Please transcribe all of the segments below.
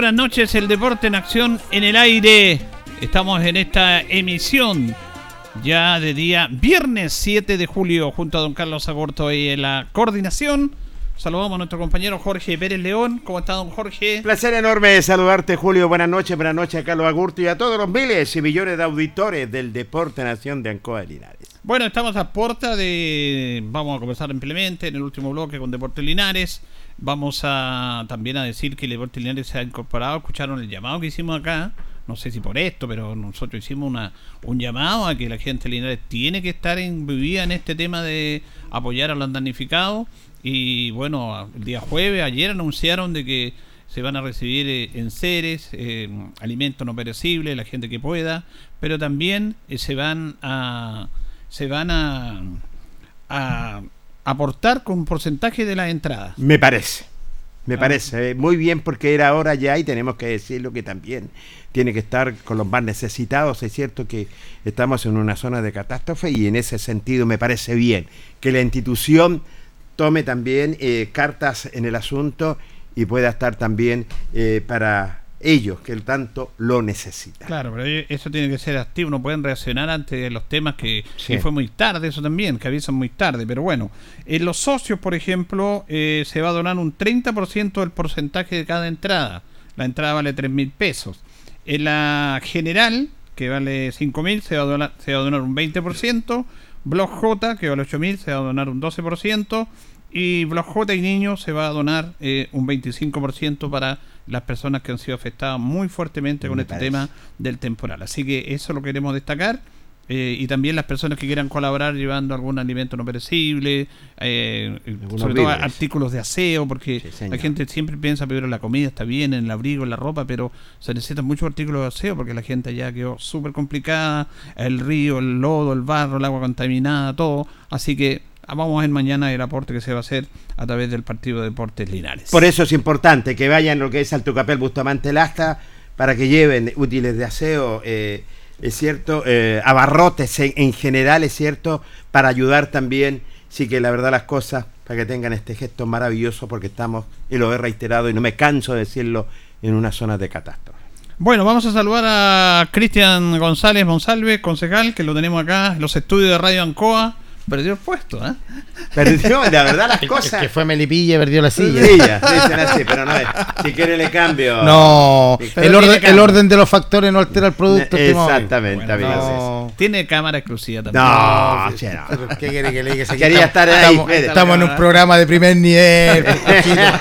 Buenas noches, el deporte en acción en el aire. Estamos en esta emisión ya de día viernes 7 de julio junto a don Carlos Agorto y en la coordinación. Saludamos a nuestro compañero Jorge Pérez León. ¿Cómo está, don Jorge? Placer enorme saludarte, Julio. Buenas noches, buenas noches a Carlos Agurto y a todos los miles y millones de auditores del Deporte Nación de Ancoa de Linares. Bueno, estamos a puerta de. Vamos a comenzar ampliamente en el último bloque con Deporte Linares. Vamos a también a decir que el Deporte Linares se ha incorporado. Escucharon el llamado que hicimos acá. No sé si por esto, pero nosotros hicimos una, un llamado a que la gente de Linares tiene que estar envivida en este tema de apoyar a los damnificados. Y bueno, el día jueves, ayer anunciaron de que se van a recibir eh, enseres, eh, alimentos no perecibles, la gente que pueda, pero también eh, se van a se van a aportar con porcentaje de las entradas. Me parece. Me Ah. parece eh, muy bien porque era hora ya y tenemos que decirlo que también tiene que estar con los más necesitados. Es cierto que estamos en una zona de catástrofe y en ese sentido me parece bien que la institución tome también eh, cartas en el asunto y pueda estar también eh, para ellos que tanto lo necesitan. Claro, pero eso tiene que ser activo, no pueden reaccionar ante los temas que, Sí. que fue muy tarde, eso también, que avisan muy tarde, pero bueno, en los socios, por ejemplo, eh, se va a donar un 30% del porcentaje de cada entrada, la entrada vale 3 mil pesos, en la general, que vale 5 mil, se, va a donar- se va a donar un 20%, Blog J, que vale 8 mil, se va a donar un 12%, y Blog J y Niños se va a donar eh, un 25% para las personas que han sido afectadas muy fuertemente con este tema del temporal. Así que eso lo queremos destacar. eh, y también las personas que quieran colaborar llevando algún alimento no perecible, eh, sobre todo víveres. artículos de aseo, porque Sí, la gente siempre piensa primero la comida está bien, en el abrigo, en la ropa, pero se necesitan muchos artículos de aseo porque la gente ya quedó súper complicada, el río, el lodo, el barro, el agua contaminada, todo. Así que vamos a ver mañana el aporte que se va a hacer a través del Partido de Deportes Linares. Por eso es importante que vayan lo que es al Tucapel Bustamante Lasta para que lleven útiles de aseo, eh, es cierto, eh, abarrotes en, en general, es cierto, para ayudar también, sí que la verdad las cosas, para que tengan este gesto maravilloso, porque estamos, y lo he reiterado y no me canso de decirlo, en una zona de catástrofe. Bueno, vamos a saludar a Cristian González Monsalve, concejal, que lo tenemos acá en los estudios de Radio Ancoa. Perdió el puesto, ¿eh? Perdió, la verdad las El cosas. que fue Melipilla perdió la silla. Silla, dicen así, pero no es. Si quiere le cambio. No, el orden, el orden de los factores no altera el producto. amigo. Exactamente, Bueno, no. Tiene cámara exclusiva también. No, che, no. ¿Qué quiere que le diga? Quería estamos- estar ahí, Estamos, en un programa de primer nivel.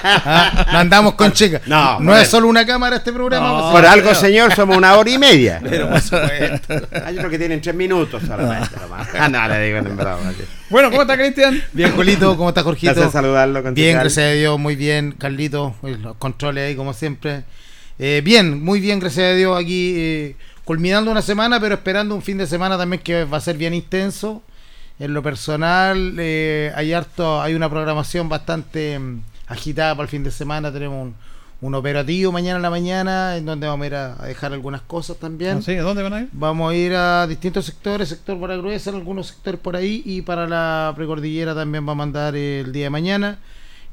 Ah, No andamos con chicas. No, No, es eso. solo una cámara este programa. No. Por algo, creo. señor, somos una hora y media. Pero por supuesto. Hay otros que tienen tres minutos solamente. Ah, no, le digo en broma. Bueno, ¿cómo está Cristian? Bien, Julito, ¿cómo estás, Jorgito? Gracias saludarlo. Bien, concejal. gracias a Dios, muy bien, Carlito, los controles ahí como siempre. Eh, bien, muy bien, gracias a Dios, aquí eh, culminando una semana, pero esperando un fin de semana también que va a ser bien intenso. En lo personal, eh, hay harto, hay una programación bastante mm, agitada para el fin de semana. Tenemos un, un operativo mañana en la mañana, en donde vamos a ir a, a dejar algunas cosas también. No sé, ¿a dónde van a ir? Vamos a ir a distintos sectores, sector para Gruesa, algunos sectores por ahí, y para la precordillera también va a mandar el día de mañana.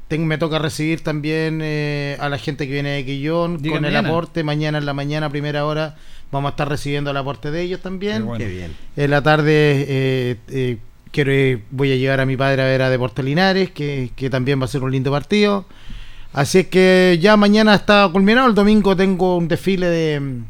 Tengo, me toca recibir también eh, a la gente que viene de Quillón Diga con el aporte. Mañana en la mañana, a primera hora, vamos a estar recibiendo el aporte de ellos también. Qué bueno. Qué bien. En la tarde eh, eh, quiero ir- voy a llevar a mi padre a ver a Deportes Linares, que, que también va a ser un lindo partido. Así es que ya mañana está culminado. El domingo tengo un desfile de mm,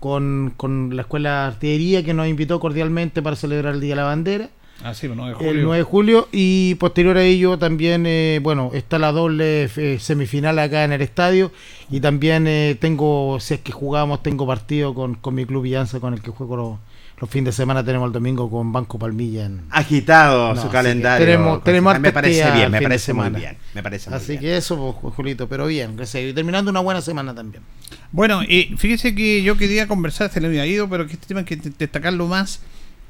con, con la Escuela de Artillería que nos invitó cordialmente para celebrar el Día de la Bandera, Ah, sí, bueno, de julio. el 9 de julio. Y posterior a ello también, eh, bueno, está la doble eh, semifinal acá en el estadio. Y también eh, tengo, si es que jugamos, tengo partido con, con mi club Villanza con el que juego los, fines de semana. Tenemos el domingo con Banco Palmilla en, Agitado No, su calendario. tenemos- tenemos me parece bien, me parece muy bien. Me parece muy Así bien. que eso, pues, Julito, pero bien. Y terminando una buena semana también. Bueno, y fíjese que yo quería conversar, se le había ido, pero que este tema hay que de- destacarlo más,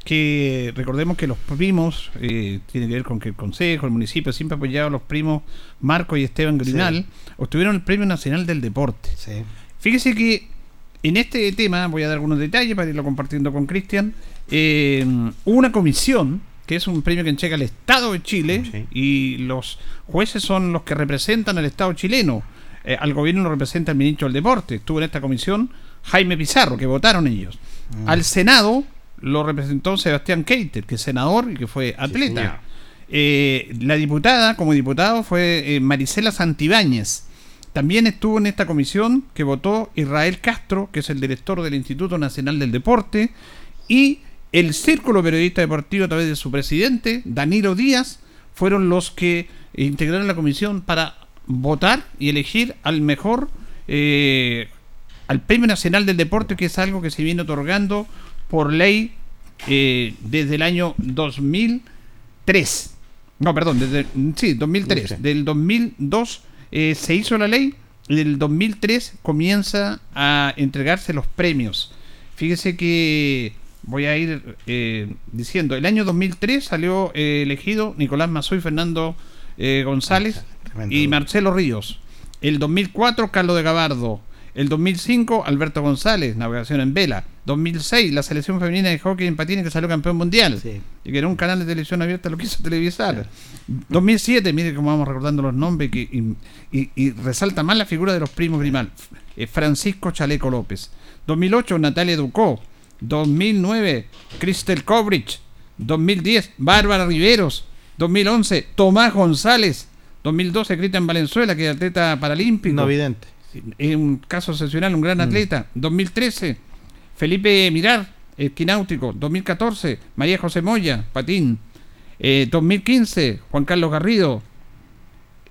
que recordemos que los primos, eh, tiene que ver con que el Consejo, el municipio, siempre ha apoyado a los primos Marco y Esteban Grinal, obtuvieron el Premio Nacional del Deporte. Sí. Fíjese que en este tema, voy a dar algunos detalles para irlo compartiendo con Cristian, eh, hubo una comisión, que es un premio que entrega el Estado de Chile, Sí. y los jueces son los que representan al Estado chileno. Eh, al gobierno lo representa el ministro del Deporte. Estuvo en esta comisión Jaime Pizarro, que votaron ellos. Al Senado lo representó Sebastián Keiter, que es senador y que fue atleta. Eh, la diputada, como diputado, fue Marisela Santibáñez. También estuvo en esta comisión que votó Israel Castro, que es el director del Instituto Nacional del Deporte, y el Círculo Periodista Deportivo a través de su presidente, Danilo Díaz, fueron los que integraron la comisión para votar y elegir al mejor, eh, al Premio Nacional del Deporte, que es algo que se viene otorgando por ley eh, desde el año 2003. No, perdón, desde sí, 2003. Sí. Del 2002 eh, se hizo la ley y del 2003 comienza a entregarse los premios. Fíjese que voy a ir eh, diciendo, el año 2003 salió eh, elegido Nicolás Mazoy, Fernando eh, González Tremendo. y Marcelo Ríos. El 2004 Carlos de Gabardo. El 2005 Alberto González, navegación en vela. 2006 la selección femenina de hockey en patines que salió campeón mundial Sí. y que era un canal de televisión abierta lo quiso televisar. 2007, mire cómo vamos recordando los nombres que, y, y- y resalta más la figura de los primos Grimal. Eh, Francisco Chaleco López. 2008, Natalia Ducó. 2009, Cristel Kobrich. 2010, Bárbara Riveros. 2011, Tomás González. 2012, Cristian Valenzuela, que es atleta paralímpico. No evidente. Es un caso excepcional, un gran atleta. 2013, Felipe Mirar, esquináutico. 2014, María José Moya, patín. Eh, 2015, Juan Carlos Garrido.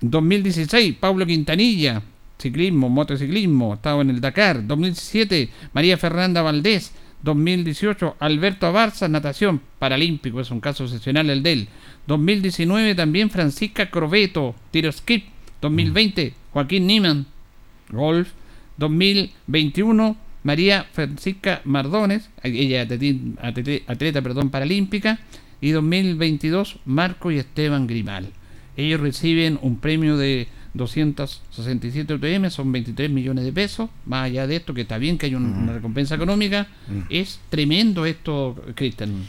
2016, Pablo Quintanilla. ciclismo, motociclismo, estaba en el Dakar. 2017, María Fernanda Valdés. 2018, Alberto Abarza, natación, paralímpico, es un caso excepcional el de él. 2019, también Francisca Corbeto, tiro skip. 2020, Joaquín Niman, golf. 2021, María Francisca Mardones, ella atleta, atleta perdón, paralímpica. Y 2022, Marco y Esteban Grimal. Ellos reciben un premio de 267 UTM, son 23 millones de pesos. Más allá de esto, que está bien que hay una recompensa económica, es tremendo esto, Cristian.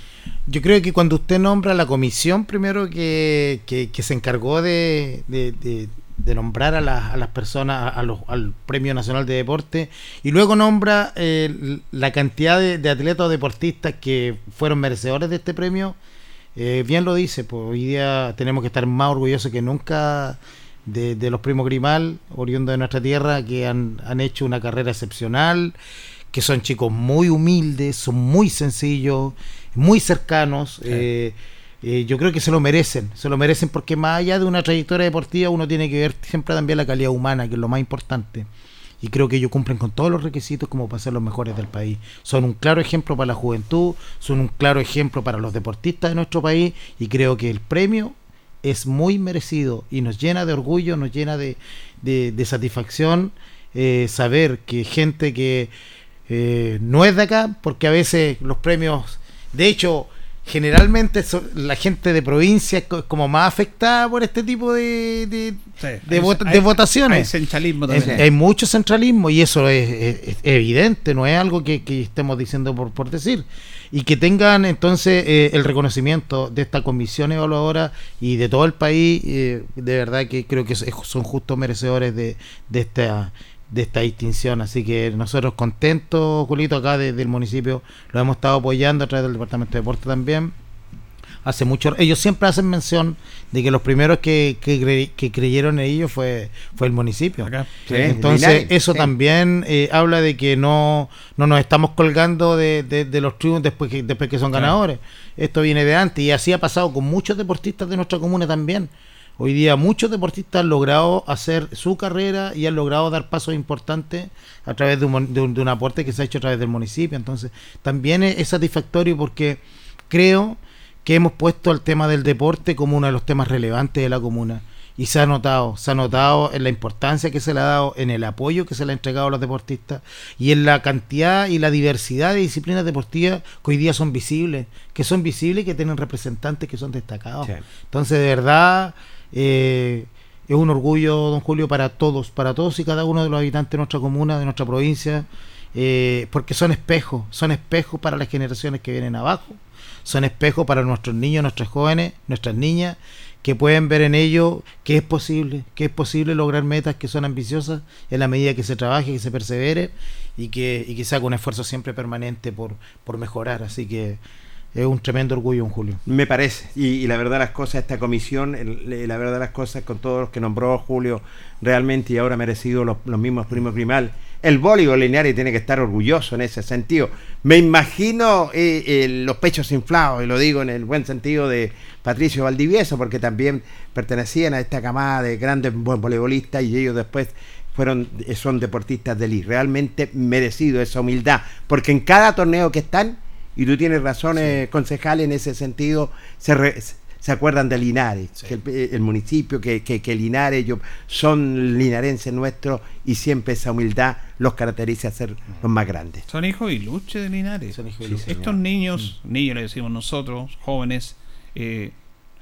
Yo creo que cuando usted nombra la comisión primero que, que, se encargó de, de, nombrar a, a, las personas a los, al Premio Nacional de Deporte y luego nombra eh, la cantidad de, atletas o deportistas que fueron merecedores de este premio, eh, bien lo dice, pues hoy día tenemos que estar más orgullosos que nunca de, de los primos Grimal, oriundos de nuestra tierra, que han, han hecho una carrera excepcional, que son chicos muy humildes, son muy sencillos, muy cercanos. Eh, eh, yo creo que se lo merecen, se lo merecen porque más allá de una trayectoria deportiva uno tiene que ver siempre también la calidad humana, que es lo más importante. Y creo que ellos cumplen con todos los requisitos como para ser los mejores del país. Son un claro ejemplo para la juventud, son un claro ejemplo para los deportistas de nuestro país y creo que el premio es muy merecido y nos llena de orgullo, nos llena de, de, satisfacción eh, saber que gente que eh, no es de acá, porque a veces los premios, de hecho, generalmente la gente de provincia es como más afectada por este tipo de, de, votaciones. Hay centralismo también. Hay, mucho centralismo y eso es, evidente, no es algo que, estemos diciendo por, por decir. Y que tengan entonces eh, el reconocimiento de esta comisión evaluadora y de todo el país, eh, de verdad que creo que son justos merecedores de, de esta de esta distinción. Así que nosotros contentos, Julito, acá desde el municipio, lo hemos estado apoyando a través del Departamento de Deporte también. Hace mucho, ellos siempre hacen mención de que los primeros que, que, creyeron en ellos fue, fue el municipio. Entonces, eso también eh, habla de que no, no nos estamos colgando de, de, los triunfos después que, después que son ganadores. Esto viene de antes y así ha pasado con muchos deportistas de nuestra comuna también. Hoy día muchos deportistas han logrado hacer su carrera y han logrado dar pasos importantes a través de un, de un, aporte que se ha hecho a través del municipio. Entonces, también es, satisfactorio porque creo que hemos puesto el tema del deporte como uno de los temas relevantes de la comuna. Y se ha notado, se ha notado en la importancia que se le ha dado, en el apoyo que se le ha entregado a los deportistas y en la cantidad y la diversidad de disciplinas deportivas que hoy día son visibles, que son visibles y que tienen representantes que son destacados. Entonces, de verdad, eh, es un orgullo, don Julio, para todos, para todos y cada uno de los habitantes de nuestra comuna, de nuestra provincia, eh, porque son espejos, son espejos para las generaciones que vienen abajo, son espejos para nuestros niños, nuestros jóvenes, nuestras niñas, que pueden ver en ello que es posible, que es posible lograr metas que son ambiciosas en la medida que se trabaje, que se persevere y que, y que se haga un esfuerzo siempre permanente por, por mejorar. Así que es un tremendo orgullo, un Julio. Me parece. Y, la verdad las cosas, esta comisión, la verdad las cosas con todos los que nombró Julio, realmente y ahora merecido los, mismos primos primal. El voleibol lineal tiene que estar orgulloso en ese sentido. Me imagino eh, los pechos inflados, y lo digo en el buen sentido de Patricio Valdivieso, porque también pertenecían a esta camada de grandes voleibolistas y ellos después fueron son deportistas de elite. Realmente merecido esa humildad, porque en cada torneo que están y tú tienes razones, concejales, en ese sentido, se, se acuerdan de Linares, que el, municipio, que, que, Linares, ellos son linarenses nuestros y siempre esa humildad los caracteriza a ser los más grandes. Son hijos y luche de Linares. Estos niños, mm. niños le decimos nosotros, jóvenes, eh,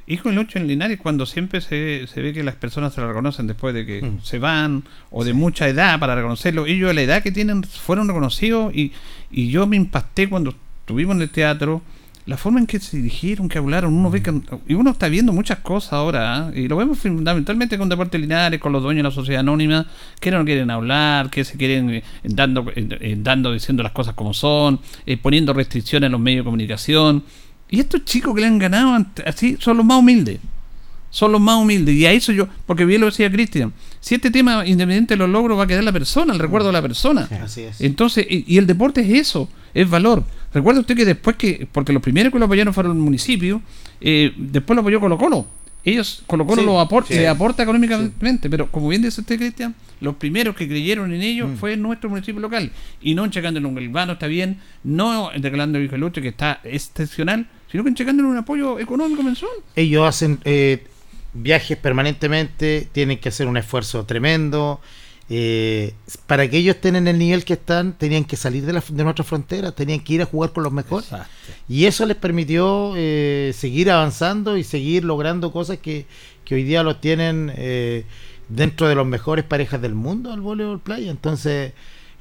hijos y luche en Linares cuando siempre se, se, ve que las personas se lo reconocen después de que mm. se van o de mucha edad para reconocerlo. Ellos a la edad que tienen fueron reconocidos y, y yo me impacté cuando estuvimos en el teatro, la forma en que se dirigieron, que hablaron, uno ve que, y uno está viendo muchas cosas ahora, ¿eh? y lo vemos fundamentalmente con Deportes Linares, con los dueños de la sociedad anónima, que no quieren hablar, que se quieren eh, dando, eh, dando, diciendo las cosas como son, poniendo restricciones en los medios de comunicación. Y estos chicos que le han ganado así son los más humildes. Son los más humildes. Y a eso yo, porque bien lo decía Cristian, si este tema, independiente de los logros, va a quedar la persona, el recuerdo de la persona. Así es. Entonces, y el deporte es eso, es valor. Recuerda usted que después que, porque los primeros que lo apoyaron fueron el municipio, eh, después lo apoyó Colo Colo. ellos, Colo Colo Sí, lo apor- sí. le aporta económicamente, pero como bien dice usted, Cristian, los primeros que creyeron en ellos Mm. fue nuestro municipio local. Y no enchecándole un galvano, está bien, no regalando el lucho que está excepcional, sino que enchecándole un apoyo económico mensual. ellos hacen eh, viajes permanentemente, tienen que hacer un esfuerzo tremendo. Eh, para que ellos estén en el nivel que están, tenían que salir de, la, de nuestras fronteras, tenían que ir a jugar con los mejores. Y eso les permitió eh, seguir avanzando y seguir logrando cosas que, que hoy día los tienen eh, dentro de los mejores parejas del mundo al voleibol playa. Entonces,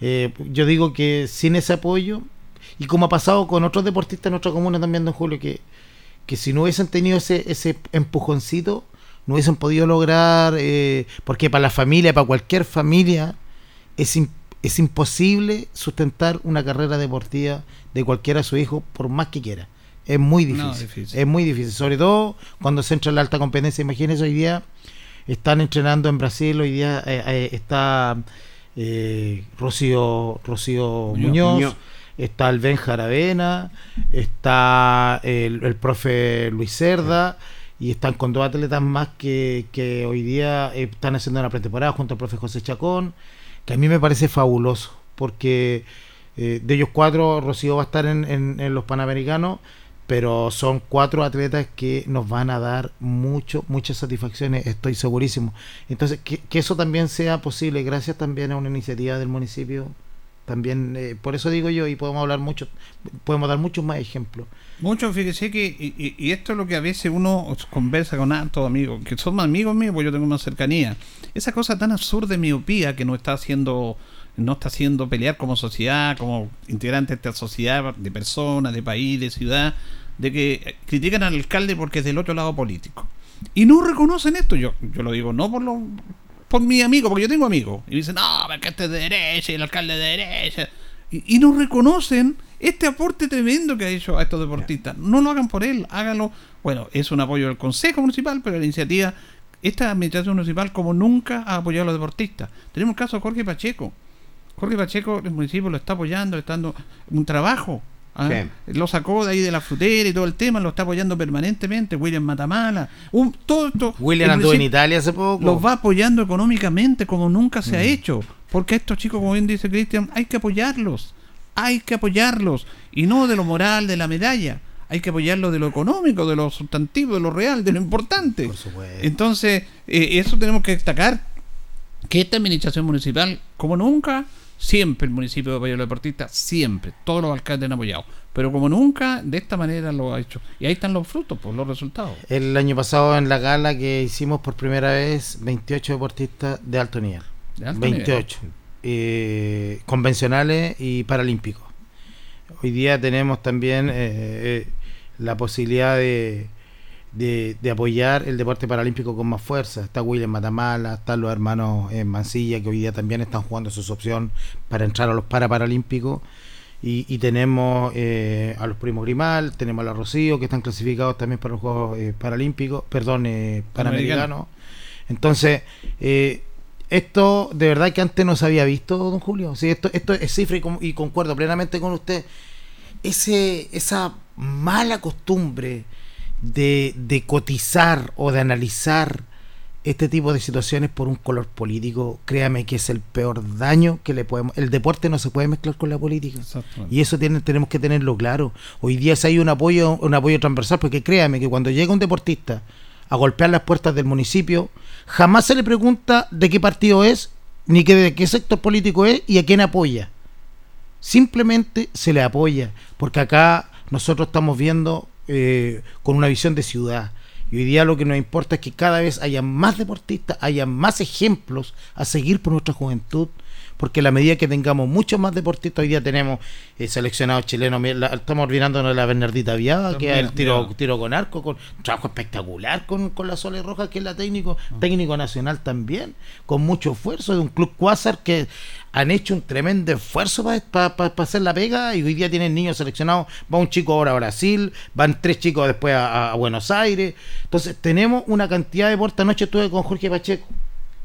eh, yo digo que sin ese apoyo, y como ha pasado con otros deportistas en nuestra comuna también, don Julio, que, que si no hubiesen tenido ese, ese empujoncito, no hubiesen podido lograr, eh, porque para la familia, para cualquier familia, es, es imposible sustentar una carrera deportiva de cualquiera de su hijo, por más que quiera. Es muy difícil. No, difícil. Es muy difícil, sobre todo cuando se entra en la alta competencia. Imagínense, hoy día están entrenando en Brasil, hoy día eh, eh, está eh, Rocío, Rocío Muñoz. Muñoz, Muñoz. está el Ben Jaravena, está el, el profe Luis Cerda y están con dos atletas más que, que hoy día eh, están haciendo una pretemporada junto al profe José Chacón, que a mí me parece fabuloso, porque eh, de ellos cuatro, Rocío va a estar en, en- en los Panamericanos, pero son cuatro atletas que nos van a dar mucho, muchas satisfacciones, estoy segurísimo. Entonces, que, que eso también sea posible, gracias también a una iniciativa del municipio, también, eh, por eso digo yo, y podemos hablar mucho, podemos dar muchos más ejemplos. Mucho, fíjese que, y, y- y esto es lo que a veces uno conversa con hartos amigos, que son amigos míos, pues yo tengo más cercanía. Esa cosa tan absurda de miopía que nos está haciendo, no está haciendo pelear como sociedad, como integrantes de esta sociedad, de personas, de país, de ciudad, de que critican al alcalde porque es del otro lado político. Y no reconocen esto, yo, yo lo digo no por lo, por mi amigo, porque yo tengo amigos, y dicen, no, porque este es de derecha el alcalde de derecha. Y, y no reconocen este aporte tremendo que ha hecho a estos deportistas. No lo hagan por él, háganlo. Bueno, es un apoyo del Consejo Municipal, pero la iniciativa, esta administración municipal como nunca ha apoyado a los deportistas. Tenemos el caso de Jorge Pacheco. Jorge Pacheco, el municipio lo está apoyando, le está dando un trabajo. ¿Ah? Lo sacó de ahí de la frutera y todo el tema, lo está apoyando permanentemente. William Matamala, un, todo esto. William anduvo en Italia hace poco. los va apoyando económicamente como nunca se ha Mm. hecho. Porque estos chicos, como bien dice Cristian, hay que apoyarlos. Hay que apoyarlos. Y no de lo moral, de la medalla. Hay que apoyarlos de lo económico, de lo sustantivo, de lo real, de lo importante. Por supuesto. Entonces, eh, eso tenemos que destacar. Que esta administración municipal, como nunca, siempre el municipio de apoyo a los deportistas, siempre. Todos los alcaldes han apoyado. Pero como nunca, de esta manera lo ha hecho. Y ahí están los frutos, pues los resultados. El año pasado en la gala que hicimos por primera vez 28 deportistas de alto nivel. De alto nivel. 28. eh, convencionales y paralímpicos. Hoy día tenemos también eh, eh, la posibilidad de, de, de apoyar el deporte paralímpico con más fuerza. Está William Matamala, están los hermanos en Mansilla que hoy día también están jugando sus opción para entrar a los paraparalímpicos. Y, y tenemos eh, a los primos Grimal, tenemos a la Rocío que están clasificados también para los Juegos eh, Paralímpicos, perdón, eh, Panamericanos. Entonces, eh, esto de verdad que antes no se había visto, don Julio. Sí, esto, esto es cifra y, con- y concuerdo plenamente con usted. Ese, esa mala costumbre de, de cotizar o de analizar este tipo de situaciones por un color político, créame que es el peor daño que le podemos... El deporte no se puede mezclar con la política. Y eso tiene, tenemos que tenerlo claro. Hoy día si hay un apoyo, un apoyo transversal, porque créame que cuando llega un deportista a golpear las puertas del municipio, jamás se le pregunta de qué partido es, ni que de qué sector político es y a quién apoya. Simplemente se le apoya, porque acá nosotros estamos viendo eh, con una visión de ciudad. Y hoy día lo que nos importa es que cada vez haya más deportistas, haya más ejemplos a seguir por nuestra juventud, porque a la medida que tengamos muchos más deportistas, hoy día tenemos eh, seleccionados chilenos, la- estamos olvidándonos de la Bernardita Viada, que es el tiro, ya. tiro con arco, con un trabajo espectacular con, con la Sole Roja, que es la técnico, técnico nacional también, con mucho esfuerzo, de un club Quasar que han hecho un tremendo esfuerzo para hacer la pega y hoy día tienen niños seleccionados, va un chico ahora a Brasil, van tres chicos después a, a Buenos Aires, entonces tenemos una cantidad de deportes, anoche estuve con Jorge Pacheco,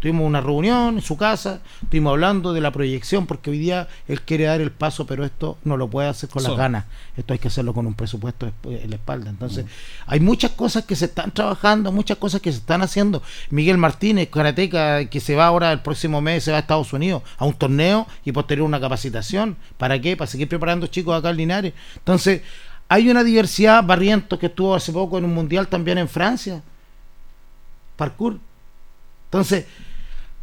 Tuvimos una reunión en su casa, estuvimos hablando de la proyección, porque hoy día él quiere dar el paso, pero esto no lo puede hacer con las ganas. Esto hay que hacerlo con un presupuesto en la espalda. Entonces, hay muchas cosas que se están trabajando, muchas cosas que se están haciendo. Miguel Martínez, karateca, que se va ahora el próximo mes, se va a Estados Unidos a un torneo y posterior una capacitación. ¿Para qué? Para seguir preparando chicos acá en Linares. Entonces, hay una diversidad. Barrientos que estuvo hace poco en un mundial también en Francia. Parkour. Entonces,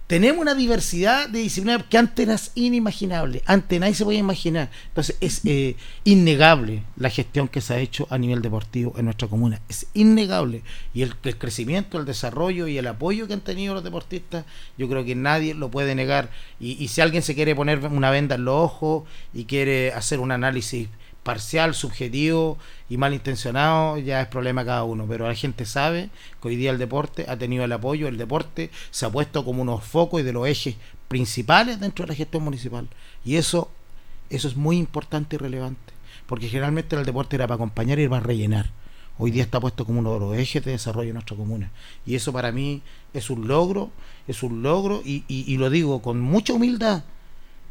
tenemos una diversidad de disciplinas que antes era inimaginable. Antes nadie se podía imaginar. Entonces, es eh, innegable la gestión que se ha hecho a nivel deportivo en nuestra comuna. Es innegable. Y el, crecimiento, el desarrollo y el apoyo que han tenido los deportistas, yo creo que nadie lo puede negar. Y si alguien se quiere poner una venda en los ojos y quiere hacer un análisis parcial, subjetivo y malintencionado, ya es problema cada uno. Pero la gente sabe que hoy día el deporte ha tenido el apoyo, el deporte se ha puesto como unos focos y de los ejes principales dentro de la gestión municipal. Y eso, eso es muy importante y relevante. Porque generalmente el deporte era para acompañar y para rellenar. Hoy día está puesto como uno de los ejes de desarrollo de nuestra comuna. Y eso para mí es un logro, es un logro, y lo digo con mucha humildad.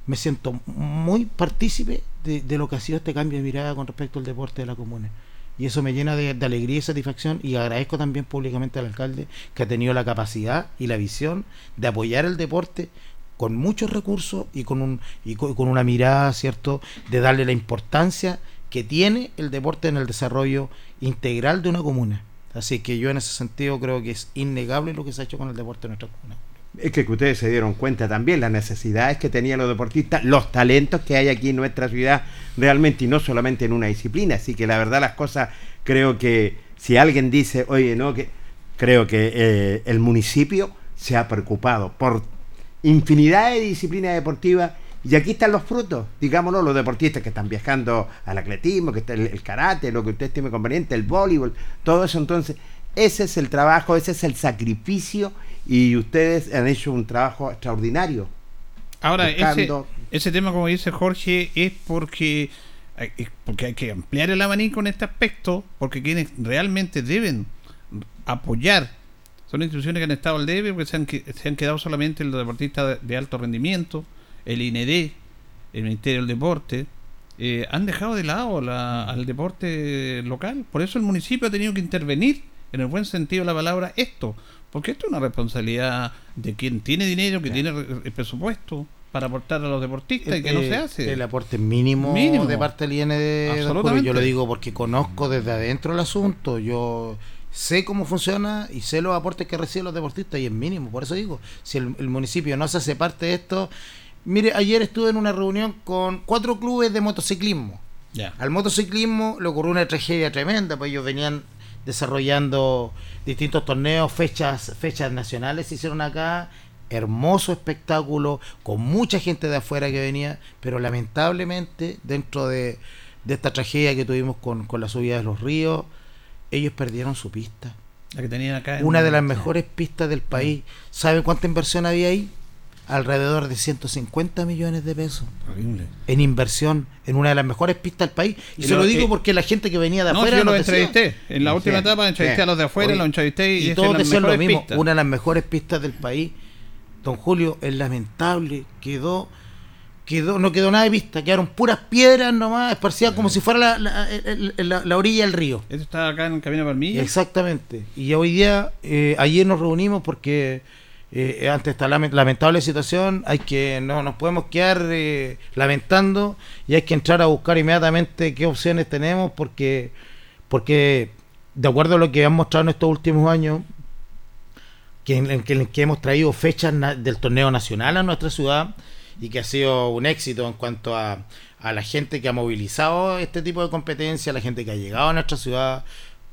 Me siento muy partícipe de, lo que ha sido este cambio de mirada con respecto al deporte de la comuna. Y eso me llena de, alegría y satisfacción y agradezco también públicamente al alcalde que ha tenido la capacidad y la visión de apoyar el deporte con muchos recursos y con un y co- con una mirada, ¿cierto?, de darle la importancia que tiene el deporte en el desarrollo integral de una comuna. Así que yo en ese sentido creo que es innegable lo que se ha hecho con el deporte en nuestra comuna. Es que ustedes se dieron cuenta también las necesidades que tenían los deportistas, los talentos que hay aquí en nuestra ciudad realmente y no solamente en una disciplina. Así que la verdad las cosas creo que si alguien dice, oye, no, que creo que eh, el municipio se ha preocupado por infinidad de disciplinas deportivas y aquí están los frutos, digámoslo, los deportistas que están viajando al atletismo, que está el, karate, lo que usted estime conveniente, el voleibol, todo eso entonces, ese es el trabajo, ese es el sacrificio y ustedes han hecho un trabajo extraordinario. Ahora, ese, buscando- ese tema, como dice Jorge, es porque, hay- es porque hay que ampliar el abanico en este aspecto, porque quienes realmente deben apoyar son instituciones que han estado al debe, porque se han, que- se han quedado solamente los deportistas de, de alto rendimiento, el IND, el Ministerio del Deporte, eh, han dejado de lado la- al deporte local. Por eso el municipio ha tenido que intervenir, en el buen sentido de la palabra, esto. Porque esto es una responsabilidad de quien tiene dinero, que tiene re- el presupuesto para aportar a los deportistas y que no Eh, se hace. El aporte mínimo, Mínimo. de parte del IND. Absolutamente. Yo lo digo porque conozco desde adentro el asunto. Yo sé cómo funciona y sé los aportes que reciben los deportistas y es mínimo. Por eso digo, si el, el municipio no se hace parte de esto. Mire, ayer estuve en una reunión con cuatro clubes de motociclismo. Ya. Al motociclismo le ocurrió una tragedia tremenda, pues ellos venían desarrollando distintos torneos, fechas, fechas nacionales se hicieron acá, hermoso espectáculo, con mucha gente de afuera que venía, pero lamentablemente dentro de, de esta tragedia que tuvimos con, con la subida de los ríos, ellos perdieron su pista. La que tenían acá. Una de las mejores pistas del país. ¿Saben cuánta inversión había ahí? Alrededor de 150 millones de pesos Horrible. en inversión en una de las mejores pistas del país. Y, Y se lo- lo digo porque la gente que venía de No, afuera yo decía- entrevisté. En la Sí, última etapa entrevisté sí. a los de afuera, Oye, los entrevisté y, y todos decían lo mismo, pistas. una de las mejores pistas del país. Don Julio, es lamentable, quedó, quedó, no quedó nada de pista, quedaron puras piedras nomás, esparcidas como si fuera la, la- orilla del río. Esto está acá en el Camino Palmilla. Exactamente. Y hoy día, eh, ayer nos reunimos porque eh, ante esta lame- lamentable situación hay que no nos podemos quedar eh, lamentando y hay que entrar a buscar inmediatamente qué opciones tenemos porque porque de acuerdo a lo que han mostrado en estos últimos años que en, que, que hemos traído fechas del torneo nacional a nuestra ciudad y que ha sido un éxito en cuanto a, a la gente que ha movilizado este tipo de competencia, la gente que ha llegado a nuestra ciudad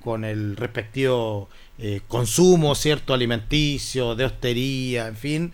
con el respectivo eh, consumo, cierto, alimenticio, de hostería, en fin.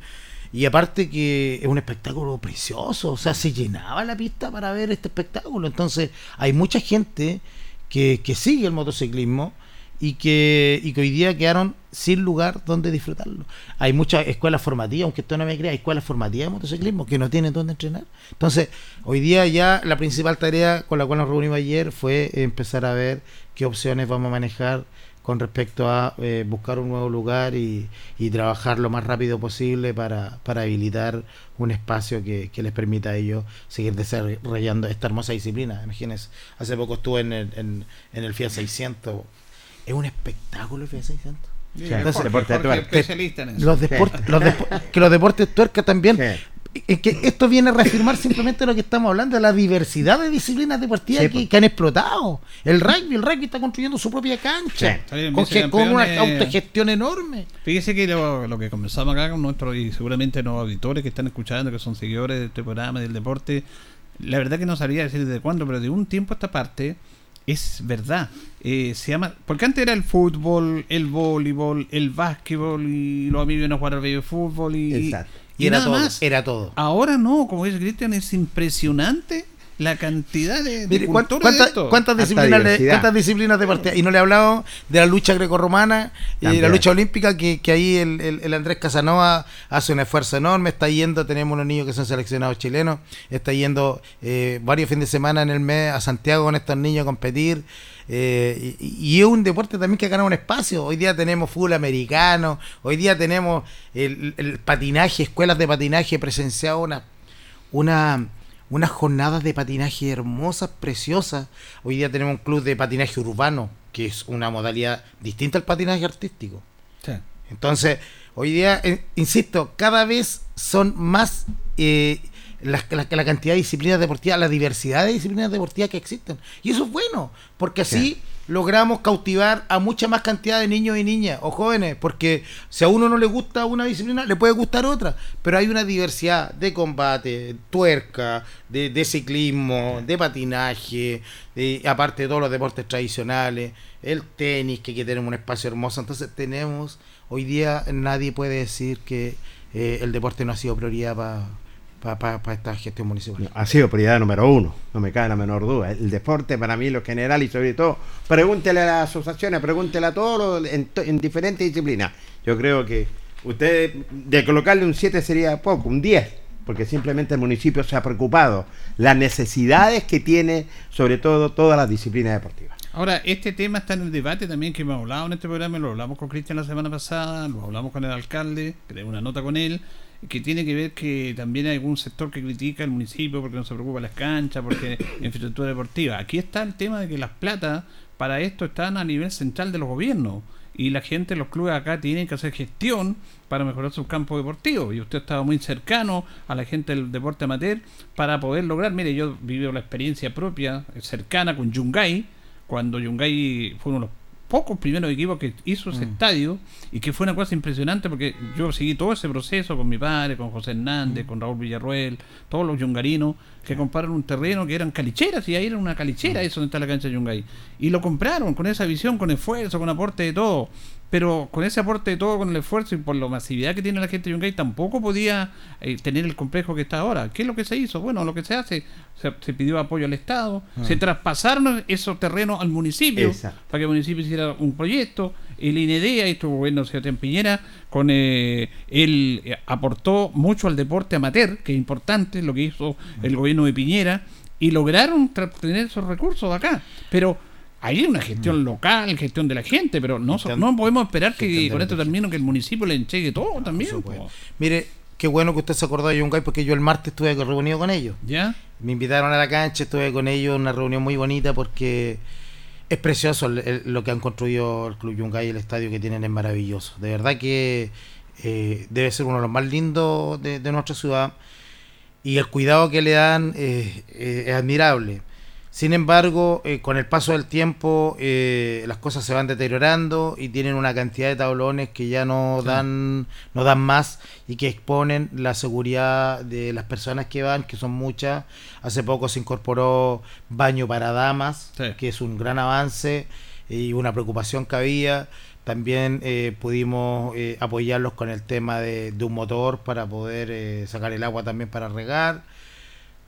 Y aparte que es un espectáculo precioso, o sea, se llenaba la pista para ver este espectáculo. Entonces, hay mucha gente que, que sigue el motociclismo y que, y que hoy día quedaron sin lugar donde disfrutarlo. Hay muchas escuelas formativas, aunque esto no me crea, hay escuelas formativas de motociclismo que no tienen donde entrenar. Entonces, hoy día ya la principal tarea con la cual nos reunimos ayer fue empezar a ver qué opciones vamos a manejar con respecto a eh, buscar un nuevo lugar y, y, trabajar lo más rápido posible para, para habilitar un espacio que, que, les permita a ellos seguir desarrollando esta hermosa disciplina. Imagínense, hace poco estuve en el, en, en el FIA 600. Es un espectáculo el FIA 600. Sí, Entonces, Jorge, deporte Jorge de es especialista en eso. Los deportes, los depo- que los deportes tuerca también. Sí. Es que esto viene a reafirmar simplemente lo que estamos hablando, de la diversidad de disciplinas deportivas Sí, que, que han explotado. El rugby, el rugby está construyendo su propia cancha, Sí. Con, que- con una autogestión enorme. Fíjese que lo, lo que conversamos acá con nuestros y seguramente los auditores que están escuchando, que son seguidores de este programa del deporte, la verdad que no sabría decir desde cuándo, pero de un tiempo a esta parte es verdad. Eh, se llama, porque antes era el fútbol, el voleibol, el básquetbol y los amigos iban a jugar al de fútbol y, Exacto. Y era nada todo, más. era todo. Ahora no, como dice Cristian, es impresionante la cantidad de, de Mire, ¿cuán- cultura de cuántas- esto. ¿cuántas, Harta disciplinas de, cuántas disciplinas deportivas? Y no le he hablado de la lucha grecorromana y de la lucha olímpica, que, que ahí el, el- el Andrés Casanova hace un esfuerzo enorme. Está yendo, tenemos unos niños que son seleccionados chilenos, está yendo eh, varios fines de semana en el mes a Santiago con estos niños a competir. eh, y, y es un deporte también que ha ganado un espacio. Hoy día tenemos fútbol americano, hoy día tenemos el, el patinaje, escuelas de patinaje presenciado una una unas jornadas de patinaje hermosas, preciosas. Hoy día tenemos un club de patinaje urbano, que es una modalidad distinta al patinaje artístico. Sí. Entonces, hoy día, eh, insisto, cada vez son más eh, la, la- la cantidad de disciplinas deportivas, la diversidad de disciplinas deportivas que existen. Y eso es bueno, porque así logramos cautivar a mucha más cantidad de niños y niñas o jóvenes, porque si a uno no le gusta una disciplina, le puede gustar otra, pero hay una diversidad de combate, tuerca, de, ciclismo, de patinaje, de- aparte de todos los deportes tradicionales, el tenis, que, que tenemos un espacio hermoso, entonces tenemos, hoy día nadie puede decir que eh, el deporte no ha sido prioridad para esta gestión municipal. Ha sido prioridad número uno, no me cabe la menor duda. El deporte para mí, lo general y sobre todo, pregúntele a las asociaciones, pregúntele a todos los- en, diferentes disciplinas. Yo creo que usted, de colocarle un 7 sería poco, un 10, porque simplemente el municipio se ha preocupado las necesidades que tiene, sobre todo, todas las disciplinas deportivas. Ahora, este tema está en el debate también que hemos hablado en este programa, lo hablamos con Cristian la semana pasada, lo hablamos con el alcalde, que tengo una nota con él, que tiene que ver que también hay algún sector que critica al municipio porque no se preocupa las canchas, porque infraestructura deportiva. Aquí está el tema de que las plata para esto están a nivel central de los gobiernos y la gente, los clubes acá tienen que hacer gestión para mejorar sus campos deportivos. Y usted estaba muy cercano a la gente del deporte amateur para poder lograr, mire, yo viví la experiencia propia, cercana con Yungay, cuando Yungay fue uno de los pocos primeros equipos que hizo ese estadio y que fue una cosa impresionante porque yo seguí todo ese proceso con mi padre, con José Hernández, con Raúl Villarruel, todos los yungarinos que compraron un terreno que eran calicheras y ahí era una calichera, eso donde está la cancha de Yungay. Y lo compraron con esa visión, con esfuerzo, con aporte de todo. Pero con ese aporte de todo, con el esfuerzo y por la masividad que tiene la gente de Yungay, tampoco podía eh, tener el complejo que está ahora. ¿Qué es lo que se hizo? Bueno, lo que se hace, se, se pidió apoyo al Estado, se traspasaron esos terrenos al municipio Exacto. para que el municipio hiciera un proyecto. El INEDEA, estuvo gobierno de Sebastián Piñera, con eh, él eh, aportó mucho al deporte amateur, que es importante, lo que hizo el gobierno de Piñera, y lograron tener esos recursos acá. Pero hay una gestión local, gestión de la gente, pero no, Gestión- no podemos esperar que con esto gente. termino que el municipio le entregue todo también. supuesto. po. Mire, qué bueno que usted se acordó de Yungay porque yo el martes estuve reunido con ellos. ¿Ya? Me invitaron a la cancha, estuve con ellos en una reunión muy bonita porque es precioso el- el- lo que han construido el Club Yungay y el estadio que tienen es maravilloso. De verdad que eh, debe ser uno de los más lindos de, de nuestra ciudad y el cuidado que le dan eh, eh, es admirable. Sin embargo, eh, con el paso del tiempo eh, las cosas se van deteriorando y tienen una cantidad de tablones que ya no dan no dan más y que exponen la seguridad de las personas que van, que son muchas. Hace poco se incorporó baño para damas, Sí. que es un gran avance y una preocupación que había. También eh, pudimos eh, apoyarlos con el tema de, de un motor para poder eh, sacar el agua también para regar.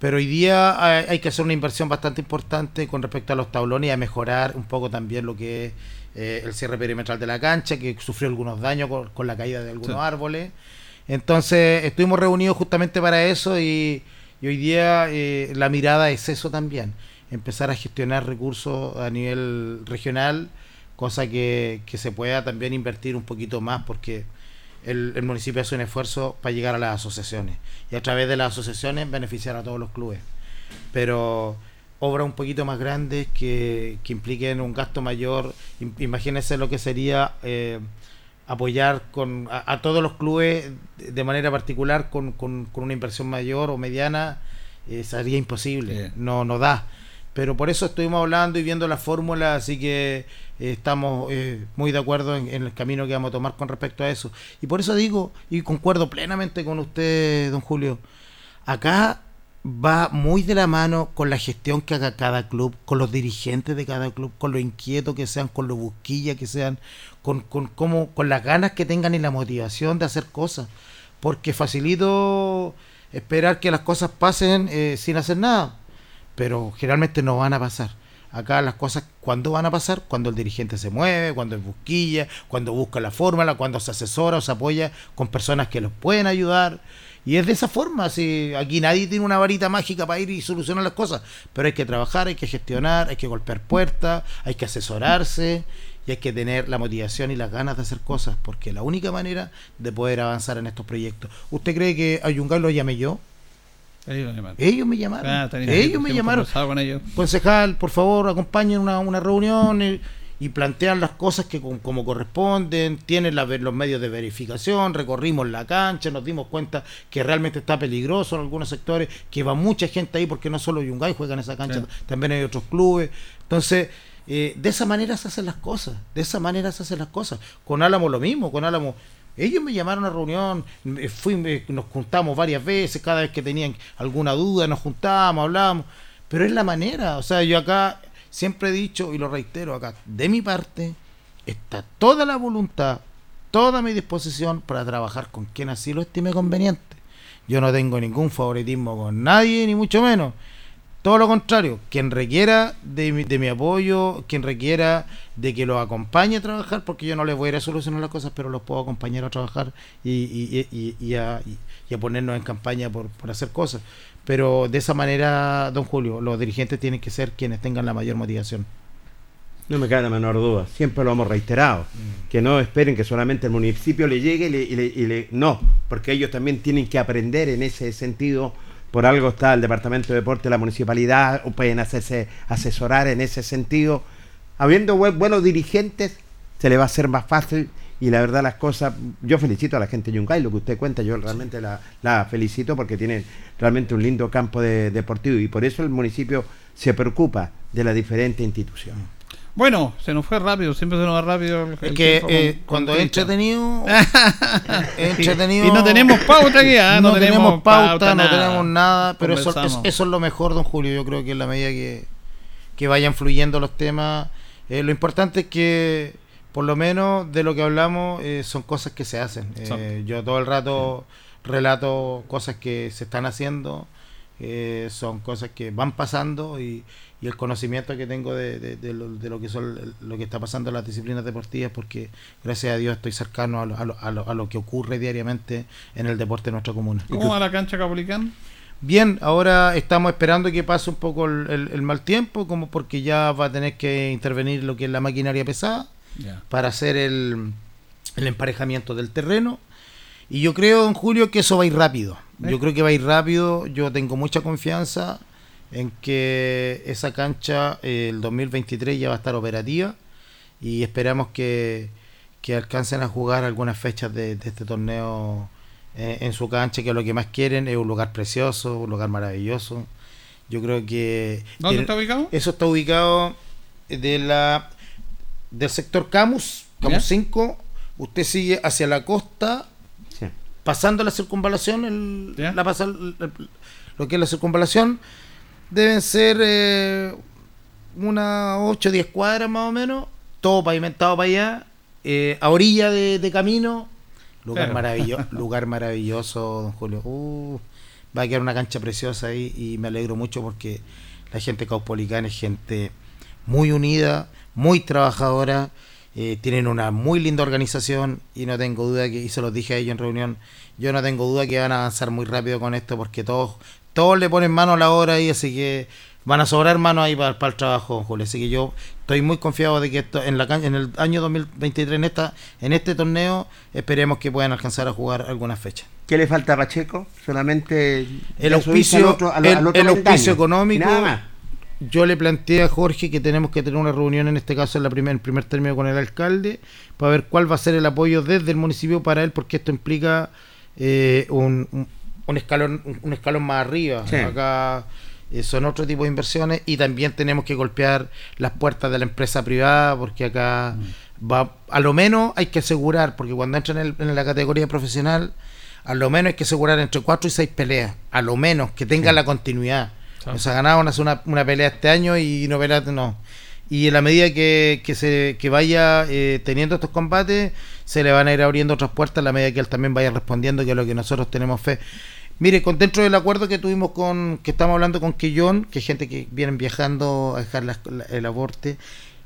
Pero hoy día hay, que hacer una inversión bastante importante con respecto a los tablones y a mejorar un poco también lo que es eh, el cierre perimetral de la cancha, que sufrió algunos daños con, con la caída de algunos Sí. árboles. Entonces estuvimos reunidos justamente para eso y, y hoy día eh, la mirada es eso también, empezar a gestionar recursos a nivel regional cosa que, que se pueda también invertir un poquito más porque el, el municipio hace un esfuerzo para llegar a las asociaciones y a través de las asociaciones beneficiar a todos los clubes. Pero obras un poquito más grandes que, que impliquen un gasto mayor, im- imagínense lo que sería eh, apoyar con, a, a todos los clubes de manera particular con, con- con una inversión mayor o mediana, eh, sería imposible, no, no da. Pero por eso estuvimos hablando y viendo la fórmula, así que estamos eh, muy de acuerdo en, el camino que vamos a tomar con respecto a eso. Y por eso digo, y concuerdo plenamente con usted, don Julio, acá va muy de la mano con la gestión que haga cada club, con los dirigentes de cada club, con lo inquietos que sean, con lo busquilla que sean, con, con, cómo- con las ganas que tengan y la motivación de hacer cosas. Porque facilito esperar que las cosas pasen eh, sin hacer nada, pero generalmente no van a pasar. Acá las cosas, ¿cuándo van a pasar? Cuando el dirigente se mueve, cuando es busquilla, cuando busca la fórmula, cuando se asesora o se apoya con personas que los pueden ayudar. Y es de esa forma, si aquí nadie tiene una varita mágica para ir y solucionar las cosas, pero hay que trabajar, hay que gestionar, hay que golpear puertas, hay que asesorarse y hay que tener la motivación y las ganas de hacer cosas, porque la única manera de poder avanzar en estos proyectos. ¿Usted cree que a Yungay lo llamé yo? Llamaron. Ellos me llamaron. Ah, Ellos me llamaron. con ellos. Concejal, por favor, acompañen una, una reunión y, y plantean las cosas que com- como corresponden, tienen la los medios de verificación, recorrimos la cancha, nos dimos cuenta que realmente está peligroso en algunos sectores, que va mucha gente ahí porque no solo Yungay juega en esa cancha, Sí. también hay otros clubes. Entonces, eh, de esa manera se hacen las cosas, de esa manera se hacen las cosas. Con Álamo lo mismo, con Álamo ellos me llamaron a reunión, me fui, me- nos juntamos varias veces, cada vez que tenían alguna duda nos juntábamos, hablábamos, pero es la manera, o sea, yo acá siempre he dicho y lo reitero acá, de mi parte está toda la voluntad, toda mi disposición para trabajar con quien así lo estime conveniente. Yo no tengo ningún favoritismo con nadie, ni mucho menos. Todo lo contrario, quien requiera de mi, de mi apoyo, quien requiera de que los acompañe a trabajar, porque yo no les voy a ir a solucionar las cosas, pero los puedo acompañar a trabajar y, y- y- y a, y- y a ponernos en campaña por, por hacer cosas. Pero de esa manera, don Julio, los dirigentes tienen que ser quienes tengan la mayor motivación. No me cabe la menor duda, siempre lo hemos reiterado, que no esperen que solamente el municipio le llegue y le, y le- y le- No, porque ellos también tienen que aprender en ese sentido, por algo está el Departamento de Deporte, la municipalidad, o pueden hacerse asesorar en ese sentido. Habiendo buen- buenos dirigentes, se le va a hacer más fácil y la verdad las cosas, yo felicito a la gente de Yungay, lo que usted cuenta, yo realmente la, la felicito porque tienen realmente un lindo campo de- deportivo y por eso el municipio se preocupa de las diferentes instituciones. Bueno, se nos fue rápido, siempre se nos va rápido. el- Es que con- eh, cuando es entretenido, es entretenido. Y no tenemos pauta aquí, ah, no, tenemos pauta, no tenemos nada, pero eso, eso es lo mejor, don Julio. Yo creo que en la medida que, que vayan fluyendo los temas, eh, lo importante es que, por lo menos de lo que hablamos, eh, son cosas que se hacen. Eh, yo todo el rato relato cosas que se están haciendo, eh, son cosas que van pasando y, y el conocimiento que tengo de, de- de lo, de lo que son lo que está pasando en las disciplinas deportivas porque gracias a Dios estoy cercano a lo, a lo- a lo- a lo que ocurre diariamente en el deporte de nuestra comuna. ¿Cómo va la cancha Capolicán? Bien, ahora estamos esperando que pase un poco el, el- el mal tiempo, como porque ya va a tener que intervenir lo que es la maquinaria pesada para hacer el, el emparejamiento del terreno. Y yo creo, don Julio, que eso va a ir rápido. Yo ¿Eh? creo que va a ir rápido. Yo tengo mucha confianza en que esa cancha eh, el 2023 ya va a estar operativa y esperamos que, que alcancen a jugar algunas fechas de, de este torneo eh, en su cancha, que lo que más quieren es un lugar precioso, un lugar maravilloso. Yo creo que... ¿Dónde tiene- está ubicado? eso está ubicado de la del sector Camus, Camus ¿Ya? 5. Usted sigue hacia la costa, Sí. pasando la circunvalación, la pasa- el- el- lo que es la circunvalación, deben ser eh, unas 8 o 10 cuadras más o menos, todo pavimentado para allá, eh, a orilla de, de camino. Lugar, Claro. maravilloso, lugar maravilloso, don Julio. Uh, va a quedar una cancha preciosa ahí y me alegro mucho porque la gente caupolicana es gente muy unida, muy trabajadora, eh, tienen una muy linda organización y no tengo duda que, y se los dije a ellos en reunión, yo no tengo duda que van a avanzar muy rápido con esto porque todos, todos le ponen mano a la obra ahí, así que van a sobrar manos ahí para, el trabajo, Julio. Así que yo estoy muy confiado de que esto en la en el año 2023 en esta en este torneo esperemos que puedan alcanzar a jugar algunas fechas. ¿Qué le falta a Pacheco? Solamente el auspicio, el, auspicio económico. Yo le planteé a Jorge que tenemos que tener una reunión en este caso en la primer, primer término con el alcalde para ver cuál va a ser el apoyo desde el municipio para él porque esto implica eh, un, un, escalón un escalón más arriba. Acá eh, son otro tipo de inversiones y también tenemos que golpear las puertas de la empresa privada porque acá mm. va a lo menos hay que asegurar porque cuando entran en, la categoría profesional a lo menos hay que asegurar entre cuatro y seis peleas a lo menos que tenga la continuidad. O sea ganaron hace una, una pelea este año y no pelea no y en la medida que, que se que vaya eh, teniendo estos combates se le van a ir abriendo otras puertas a la medida que él también vaya respondiendo que es lo que nosotros tenemos fe Mire, con dentro del acuerdo que tuvimos con, que estamos hablando con Quillón, que es gente que viene viajando a dejar el aborte,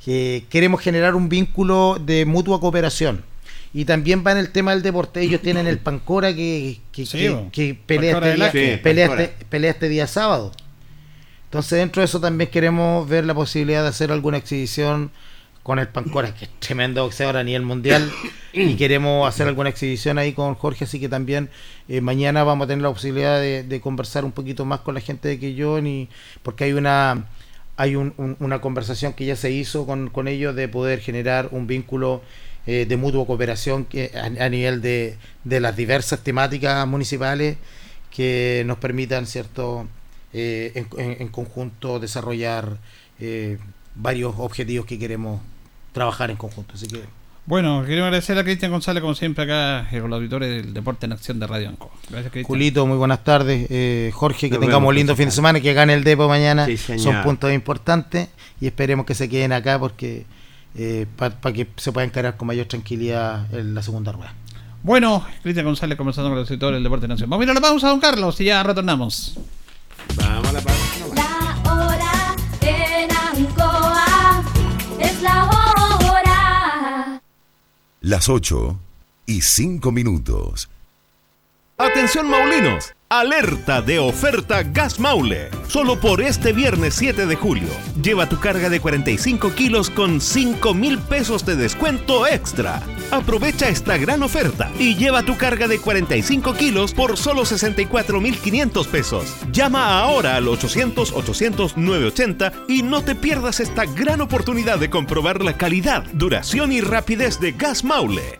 queremos generar un vínculo de mutua cooperación. Y también va en el tema del deporte. Ellos tienen el Pancora que, que, pelea, este día, pelea, este, pelea este día sábado. Entonces, dentro de eso también queremos ver la posibilidad de hacer alguna exhibición con el Pancora, que es tremendo boxeador a nivel mundial, y queremos hacer alguna exhibición ahí con Jorge, así que también eh, mañana vamos a tener la posibilidad de, conversar un poquito más con la gente de Quillón, y, porque hay una hay una conversación que ya se hizo con, con ellos de poder generar un vínculo eh, de mutua cooperación que, a, nivel de, de, las diversas temáticas municipales que nos permitan, ¿cierto?, eh, en, en, conjunto desarrollar varios objetivos que queremos trabajar en conjunto. Así que. Bueno, quiero agradecer a Cristian González, como siempre, acá con los auditores del Deporte en Acción de Radio Anco. Gracias, Cristian. Julito, muy buenas tardes. Eh, Jorge, que tengamos un lindo fin de semana, que gane el Depo mañana. Son puntos importantes y esperemos que se queden acá porque eh, para que se puedan encarar con mayor tranquilidad en la segunda rueda. Bueno, Cristian González conversando con los auditores del Deporte en Acción. Vamos a ir a la pausa, don Carlos, y ya retornamos. Vamos a la pausa. Las 8 y 5 minutos. Atención Maulinos, alerta de oferta Gas Maule. Solo por este viernes 7 de julio. Lleva tu carga de 45 kilos con 5 mil pesos de descuento extra. Aprovecha esta gran oferta y lleva tu carga de 45 kilos por solo 64 mil 500 pesos. Llama ahora al 800-800-980 y no te pierdas esta gran oportunidad de comprobar la calidad, duración y rapidez de Gas Maule.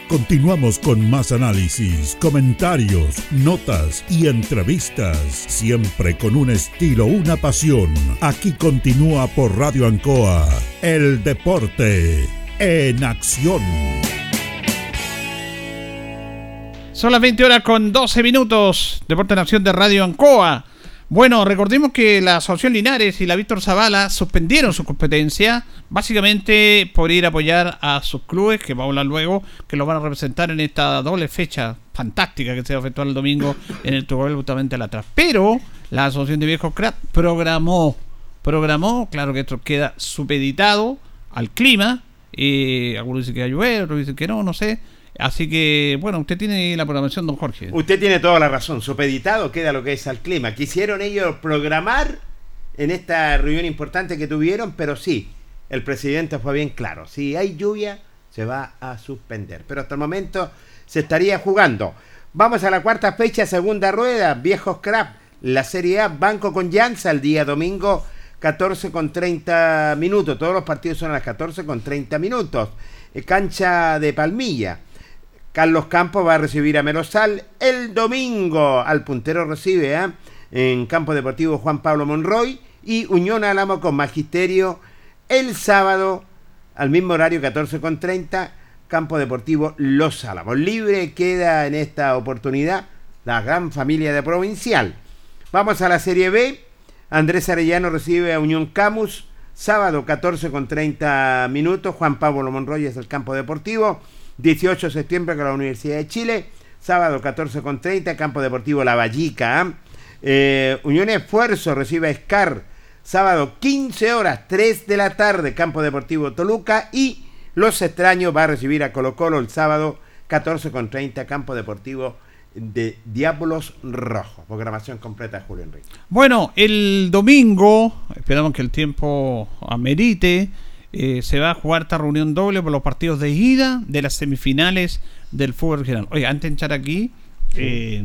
Continuamos con más análisis, comentarios, notas y entrevistas, siempre con un estilo, una pasión. Aquí continúa por Radio Ancoa, el deporte en acción. Son las 20 horas con 12 minutos. Deporte en Acción de Radio Ancoa. Bueno, recordemos que la Asociación Linares y la Víctor Zavala suspendieron su competencia, básicamente por ir a apoyar a sus clubes, que vamos a hablar luego, que los van a representar en esta doble fecha fantástica que se va a efectuar el domingo en el Tugobel justamente al atrás. Pero la Asociación de Viejos Crack programó, programó, claro que esto queda supeditado al clima, Eh, algunos dicen que va a llover, otros dicen que no, no sé. Así que, bueno, usted tiene la programación, don Jorge. Usted tiene toda la razón. Supeditado queda lo que es al clima. Quisieron ellos programar en esta reunión importante que tuvieron, pero sí, el presidente fue bien claro. Si hay lluvia, se va a suspender. Pero hasta el momento se estaría jugando. Vamos a la cuarta fecha, segunda rueda, Viejos Crap, la Serie A, Banco con Llanza, el día domingo, 14 con 30 minutos. Todos los partidos son a las 14 con 30 minutos. Eh, cancha de Palmilla. Carlos Campos va a recibir a Melosal el domingo. Al puntero recibe ¿eh? en Campo Deportivo Juan Pablo Monroy y Unión Álamo con Magisterio el sábado al mismo horario 14 con 30 Campo Deportivo Los Álamos. Libre queda en esta oportunidad la gran familia de Provincial. Vamos a la Serie B. Andrés Arellano recibe a Unión Camus. Sábado 14 con 30 minutos. Juan Pablo Monroy es el campo deportivo. 18 de septiembre con la Universidad de Chile. Sábado 14 con 30, Campo Deportivo La Vallica. ¿ah? Eh, Unión Esfuerzo recibe a Scar. Sábado 15 horas, 3 de la tarde, Campo Deportivo Toluca. Y Los Extraños va a recibir a Colo Colo el sábado 14 con 30, Campo Deportivo de Diablos Rojos. Programación completa, Julio Enrique. Bueno, el domingo, esperamos que el tiempo amerite. Eh, se va a jugar esta reunión doble por los partidos de ida de las semifinales del fútbol regional. Oye, antes de entrar aquí, eh,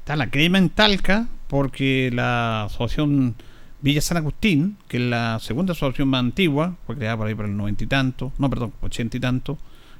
está la crema en Talca, porque la asociación Villa San Agustín, que es la segunda asociación más antigua, fue creada por ahí por el noventa y tanto, no, perdón, ochenta y tanto,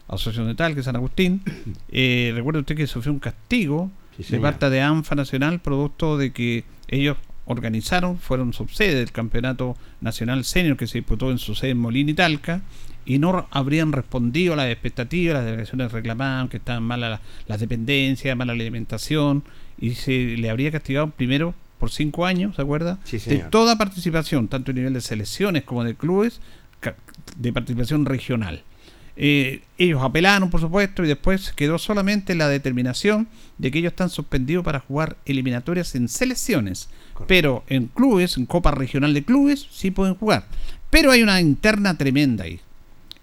asociación de Talca, San Agustín. Eh, recuerde usted que sufrió un castigo Sí, de parte de ANFA Nacional, producto de que ellos organizaron, fueron subsede del campeonato nacional senior que se disputó en su sede en Molina y Talca, y no habrían respondido a las expectativas, las delegaciones reclamaban que estaban malas las, dependencias, mala la alimentación, y se le habría castigado primero por cinco años, ¿se acuerda? Sí, de señor. toda participación, tanto a nivel de selecciones como de clubes, de participación regional. Eh, ellos apelaron, por supuesto, y después quedó solamente la determinación de que ellos están suspendidos para jugar eliminatorias en selecciones. Pero en clubes, en Copa Regional de Clubes, sí pueden jugar. Pero hay una interna tremenda ahí.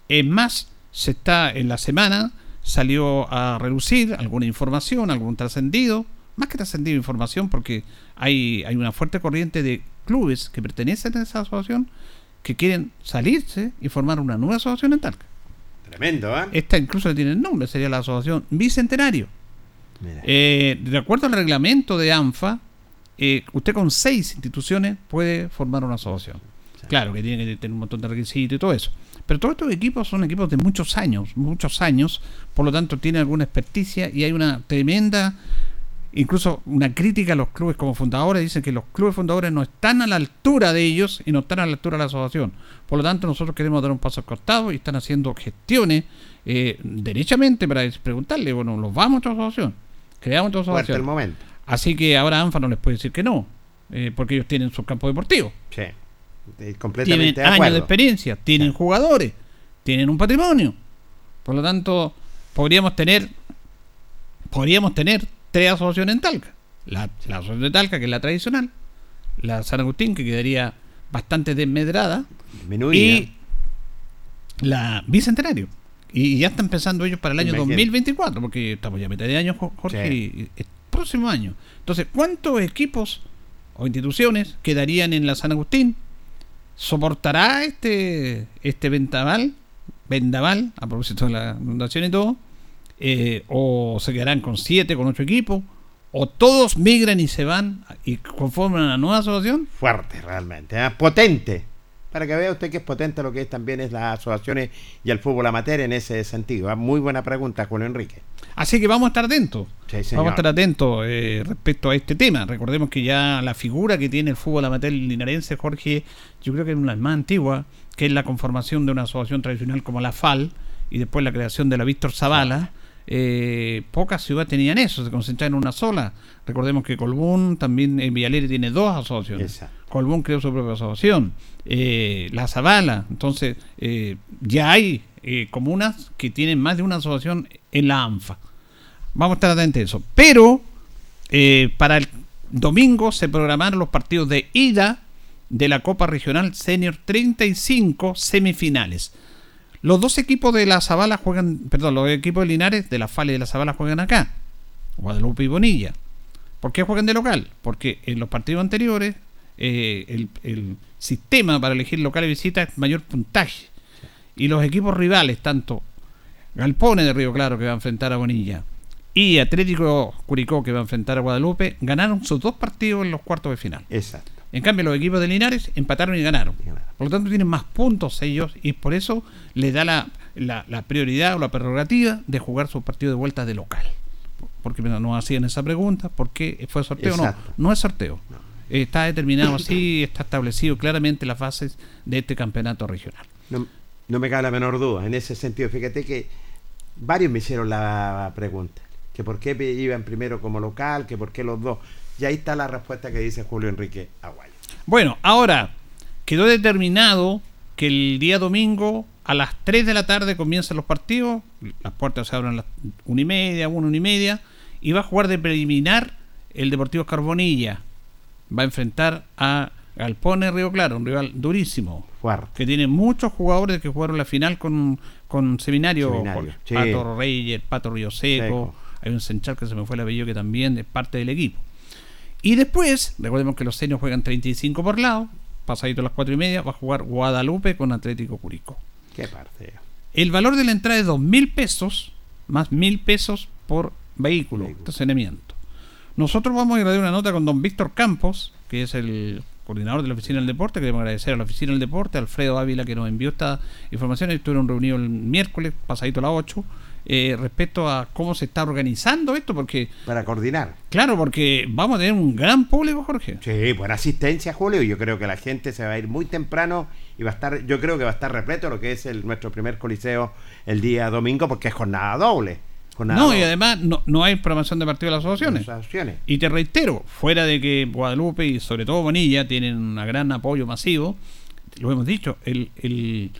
Es más, se está en la semana, salió a reducir alguna información, algún trascendido, más que trascendido información, porque hay, hay una fuerte corriente de clubes que pertenecen a esa asociación que quieren salirse y formar una nueva asociación en Talca. Tremendo, ¿ah? Esta incluso tiene el nombre, sería la asociación Bicentenario. Eh, de acuerdo al reglamento de ANFA, eh, usted con seis instituciones puede formar una asociación. Claro que tiene que tener un montón de requisitos y todo eso. Pero todos estos equipos son equipos de muchos años, muchos años, por lo tanto tienen alguna experticia y hay una tremenda, incluso una crítica a los clubes como fundadores. Dicen que los clubes fundadores no están a la altura de ellos y no están a la altura de la asociación. Por lo tanto, nosotros queremos dar un paso al costado y están haciendo gestiones eh, derechamente para preguntarle, bueno, ¿los vamos a otra asociación? Creamos otra Fuerte el asociación. momento. Así que ahora ANFA no les puede decir que no, eh, porque ellos tienen su campo deportivo, Sí. Tienen Completamente de años de experiencia, tienen Sí. jugadores, tienen un patrimonio. Por lo tanto, podríamos tener podríamos tener tres asociaciones en Talca. La, la asociación de Talca, que es la tradicional, la San Agustín, que quedaría bastante desmedrada, Disminuida. y la Bicentenario. Y ya están pensando ellos para el año Imagínate. 2024, porque estamos ya a mitad de año, Jo- Jorge, Sí. y- y el próximo año. Entonces, ¿cuántos equipos o instituciones quedarían en la San Agustín? ¿Soportará este, este vendaval? Vendaval, a propósito de la inundación y todo. Eh, ¿O se quedarán con siete, con ocho equipos? ¿O todos migran y se van y conforman una nueva asociación? Fuerte, realmente. ¿ah? Potente. Para que vea usted que es potente lo que es también es las asociaciones y el fútbol amateur en ese sentido. ¿ah? Muy buena pregunta, Julio Enrique. Así que vamos a estar atentos. Sí. Vamos a estar atentos eh, respecto a este tema. Recordemos que ya la figura que tiene el fútbol amateur linarense, Jorge, yo creo que es una más antiguas, que es la conformación de una asociación tradicional como la FAL y después la creación de la Víctor Zavala. Eh, pocas ciudades tenían eso, se concentraban en una sola. Recordemos que Colbún también en Villaleri tiene dos asociaciones. Exacto. Colbún creó su propia asociación. Eh, la Zavala, entonces eh, ya hay eh, comunas que tienen más de una asociación en la ANFA. Vamos a estar atentos a eso. Pero para el domingo se programaron los partidos de ida de la Copa Regional Senior 35 semifinales. Los dos equipos de la Zabala juegan, perdón, los equipos de Linares de la Fale y de la Zabala juegan acá, Guadalupe y Bonilla. ¿Por qué juegan de local? Porque en los partidos anteriores eh, el, el sistema para elegir local y visita es mayor puntaje. Y los equipos rivales, tanto Galpones de Río Claro que va a enfrentar a Bonilla y Atlético Curicó que va a enfrentar a Guadalupe, ganaron sus dos partidos en los cuartos de final. Exacto. En cambio, los equipos de Linares empataron y ganaron. Por lo tanto, tienen más puntos ellos y por eso les da la, la- la prioridad o la prerrogativa de jugar sus partidos de vuelta de local. Porque nos hacían esa pregunta, ¿por qué fue sorteo? Exacto. No, no es sorteo. Está determinado así, está establecido claramente las fases de este campeonato regional. No, no me cabe la menor duda. En ese sentido, fíjate que varios me hicieron la pregunta. Que por qué iban primero como local, que por qué los dos. Y ahí está la respuesta que dice Julio Enrique Aguayo. Bueno, ahora quedó determinado que el día domingo a las 3 de la tarde comienzan los partidos. Las puertas se abren a las 1 y media, 1, 1 y media. Y va a jugar de preliminar el Deportivo Carbonilla. Va a enfrentar a Galpones Río Claro, un rival durísimo. Fuerte. Que tiene muchos jugadores que jugaron la final con, con Seminario. Seminario, sí. Pato Reyes, Pato Río Seco. Seco. Hay un Senchal que se me fue el apellido que también es parte del equipo. Y después, recordemos que los senios juegan 35 por lado, pasadito a las 4 y media, va a jugar Guadalupe con Atlético Curicó. Qué parte. El valor de la entrada es 2 mil pesos, más mil pesos por vehículo, Vehículo. estacionamiento. Nosotros vamos a ir a dar una nota con don Víctor Campos, que es el coordinador de la Oficina del Deporte. Queremos agradecer a la Oficina del Deporte, Alfredo Ávila, que nos envió esta información. Estuvieron reunidos el miércoles, pasadito a las 8, eh, respecto a cómo se está organizando esto, porque, Para coordinar. claro, porque vamos a tener un gran público, Jorge. Sí, buena asistencia, Julio. Yo creo que la gente se va a ir muy temprano y va a estar, yo creo que va a estar repleto lo que es el, nuestro primer coliseo el día domingo, porque es jornada doble. Jornada No, y además no, no hay programación de partido de las asociaciones. Asociaciones. Y te reitero, fuera de que Guadalupe y sobre todo Bonilla tienen un gran apoyo masivo, lo hemos dicho, el, el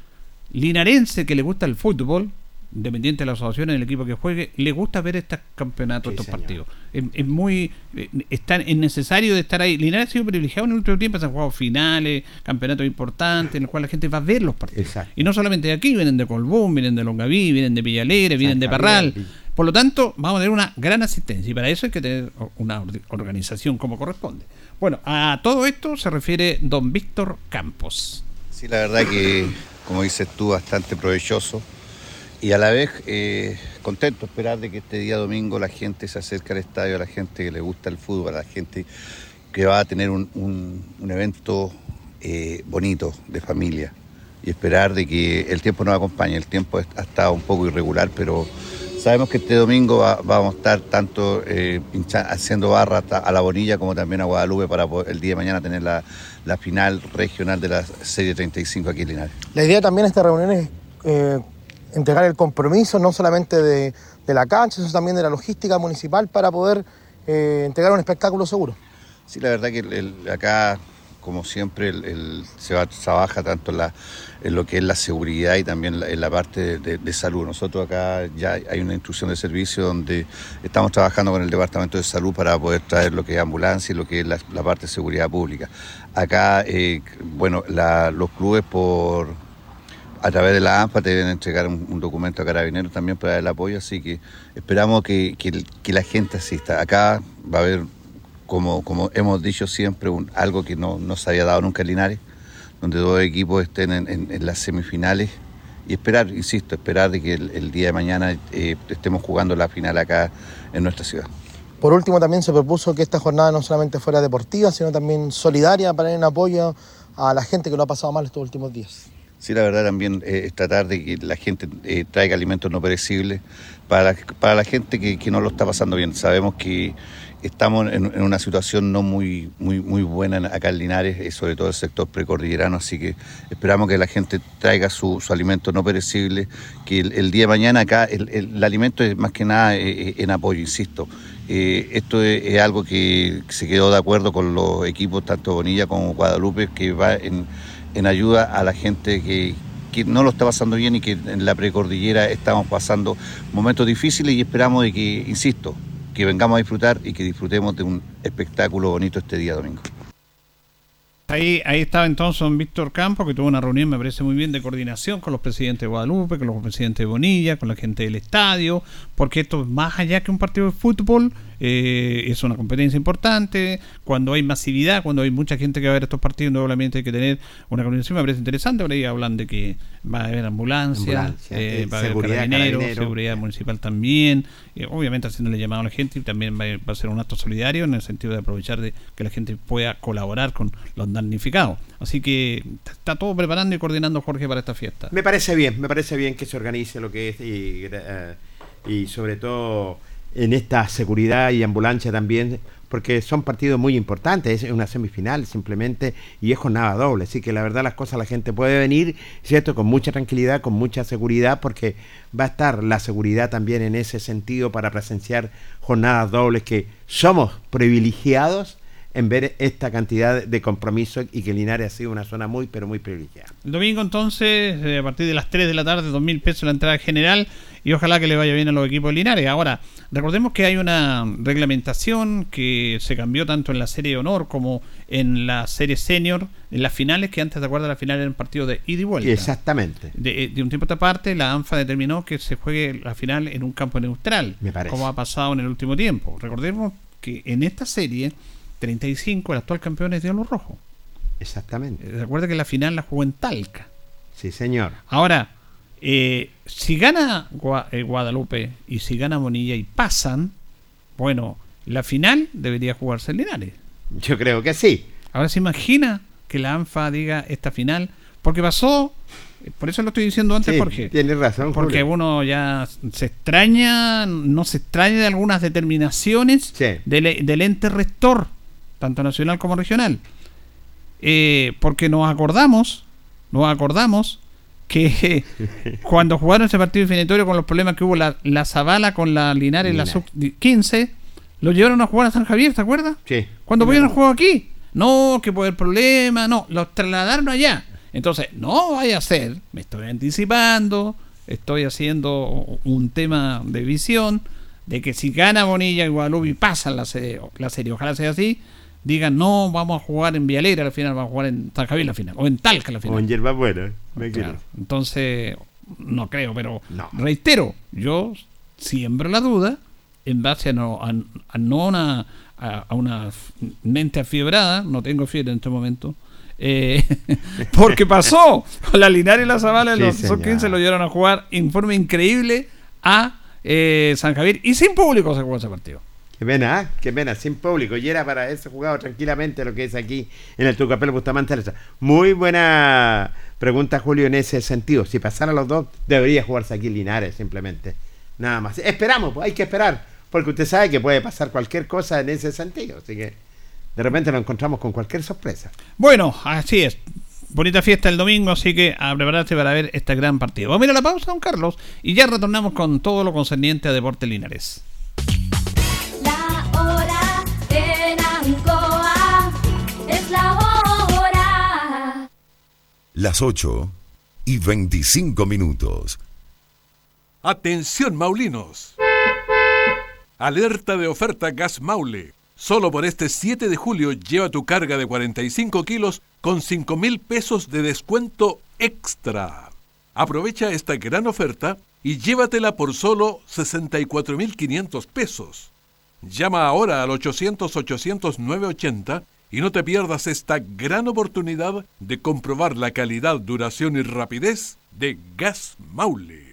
linarense que le gusta el fútbol, independiente de la asociación en el equipo que juegue, le gusta ver estos campeonatos, Sí, estos señor. partidos. Es, es muy eh, está- es necesario de estar ahí. Linares ha sido privilegiado en el último tiempo, se han jugado finales, campeonatos importantes, en los cuales la gente va a ver los partidos. Exacto. Y no solamente de aquí, vienen de Colbún, vienen de Longaví, vienen de Villalegre, vienen de Parral. Por lo tanto, vamos a tener una gran asistencia y para eso hay que tener una or- organización como corresponde. Bueno, a todo esto se refiere don Víctor Campos. Sí, la verdad que, como dices tú, bastante provechoso y a la vez eh, contento esperar de que este día domingo la gente se acerque al estadio, a la gente que le gusta el fútbol, a la gente que va a tener un, un- evento eh, bonito de familia y esperar de que el tiempo nos acompañe. El tiempo ha estado un poco irregular, pero sabemos que este domingo va- vamos a estar tanto eh, haciendo barra a la Bonilla como también a Guadalupe para el día de mañana tener la, la final regional de la Serie 35 aquí en Linares. La idea también de esta reunión es eh, entregar el compromiso no solamente de, la cancha, sino también de la logística municipal para poder eh, entregar un espectáculo seguro. Sí, la verdad que acá, como siempre, se trabaja tanto en, lo que es la seguridad y también en la parte de, salud. Nosotros acá ya hay una instrucción de servicio donde estamos trabajando con el Departamento de Salud para poder traer lo que es ambulancia y lo que es la, parte de seguridad pública. Acá, eh, bueno, los clubes por a través de la AMPA te deben entregar un, documento a Carabineros también para el apoyo, así que esperamos que, que la gente asista. Acá va a haber, como, como hemos dicho siempre, un- algo que no, no se había dado nunca en Linares, donde dos equipos estén en, las semifinales y esperar, insisto, esperar de que el, día de mañana eh, estemos jugando la final acá en nuestra ciudad. Por último, también se propuso que esta jornada no solamente fuera deportiva, sino también solidaria para en apoyo a la gente que lo ha pasado mal estos últimos días. Sí, la verdad también eh, es tratar de que la gente eh, traiga alimentos no perecibles para, la- para la gente que, que no lo está pasando bien. Sabemos que estamos en, una situación no muy, muy, muy buena en- acá en Linares, eh, sobre todo el sector precordillerano, así que esperamos que la gente traiga su, su alimento no perecible, que el, día de mañana acá el, el- el alimento es más que nada eh, eh, en apoyo, insisto. Eh, esto es, es algo que se quedó de acuerdo con los equipos, tanto Bonilla como Guadalupe, que va en, en ayuda a la gente que, que no lo está pasando bien y que en la precordillera estamos pasando momentos difíciles y esperamos de que, insisto, que vengamos a disfrutar y que disfrutemos de un espectáculo bonito este día domingo. Ahí, ahí estaba entonces don Víctor Campos, que tuvo una reunión, me parece muy bien, de coordinación con los presidentes de Guadalupe, con los presidentes de Bonilla, con la gente del estadio, porque esto es más allá que un partido de fútbol, eh, es una competencia importante. Cuando hay masividad, cuando hay mucha gente que va a ver estos partidos, obviamente hay que tener una coordinación. Me parece interesante. Por ahí hablan de que va a haber ambulancia, Ambulancia, eh, eh, va a haber carabineros, carabinero. seguridad municipal también. eh, obviamente haciéndole llamado a la gente y también va, a- va a ser un acto solidario en el sentido de aprovechar de que la gente pueda colaborar con los damnificados. Así que está todo preparando y coordinando Jorge para esta fiesta. Me parece bien, me parece bien que se organice lo que es y, eh, y sobre todo en esta seguridad y ambulancia también, porque son partidos muy importantes, es una semifinal simplemente y es jornada doble, así que la verdad las cosas la gente puede venir, ¿cierto? Con mucha tranquilidad, con mucha seguridad, porque va a estar la seguridad también en ese sentido para presenciar jornadas dobles que somos privilegiados en ver esta cantidad de compromiso y que Linares ha sido una zona muy, pero muy privilegiada. El domingo entonces, eh, a partir de las 3 de la tarde, dos mil pesos la entrada general y ojalá que le vaya bien a los equipos de Linares. Ahora, recordemos que hay una reglamentación que se cambió tanto en la serie de honor como en la serie senior, en las finales, que antes, ¿te acuerdas? La final eran partidos de ida y vuelta. Exactamente. De, eh, de un tiempo a esta parte, la ANFA determinó que se juegue la final en un campo neutral, Me parece. como ha pasado en el último tiempo. Recordemos que en esta serie, 35, el actual campeón es Diablo Rojo. Exactamente. Eh, Recuerda que la final la jugó en Talca. Sí, señor. Ahora, eh, si gana Gua- eh, Guadalupe y si gana Bonilla y pasan, bueno, la final debería jugarse en Linares. Yo creo que sí. Ahora se imagina que la ANFA diga esta final, porque pasó, por eso lo estoy diciendo antes, Sí, Jorge. Tienes razón, Porque Julio. uno ya se extraña, no se extraña de algunas determinaciones Sí. del, del ente rector, tanto nacional como regional. Eh, porque nos acordamos, nos acordamos que cuando jugaron ese partido definitorio con los problemas que hubo la, la Zavala con la Linares en la Linares. sub-15, lo llevaron a jugar a San Javier, ¿te acuerdas? Sí. Cuando pudieron jugar aquí. No, que por el problema, no, los trasladaron allá. Entonces, no vaya a ser, me estoy anticipando, estoy haciendo un tema de visión, de que si gana Bonilla y Guadalupe pasan la serie, la serie, ojalá sea así, digan, no, vamos a jugar en Vialera la final, vamos a jugar en San Javier la final, o en Talca la final. O en hierba buena. Me Claro. Entonces, no creo, pero No. reitero, yo siembro la duda en base a no a, a no una, a, a una mente afiebrada, no tengo fiebre en este momento, eh, porque pasó la Linares y la Zavala, Sí, los señor. 15 lo llevaron a jugar en forma increíble a eh, San Javier y sin público se jugó ese partido. Qué pena, ¿ah? qué pena, sin público. Y era para haberse jugado tranquilamente lo que es aquí en el Tucapel Bustamante. Muy buena pregunta, Julio, en ese sentido. Si pasaran los dos, debería jugarse aquí Linares, simplemente. Nada más. Esperamos, pues, hay que esperar. Porque usted sabe que puede pasar cualquier cosa en ese sentido. Así que de repente nos encontramos con cualquier sorpresa. Bueno, así es. Bonita fiesta el domingo, así que a prepararse para ver este gran partido. Vamos a ir a la pausa, don Carlos, y ya retornamos con todo lo concerniente a Deportes Linares. Las 8 y 25 minutos. Atención Maulinos. Alerta de oferta Gas Maule. Solo por este 7 de julio lleva tu carga de 45 kilos con 5 mil pesos de descuento extra. Aprovecha esta gran oferta y llévatela por solo 64.500 pesos. Llama ahora al 800-800-980 y no te pierdas esta gran oportunidad de comprobar la calidad, duración y rapidez de Gas Maule.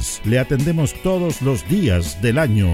Le atendemos todos los días del año.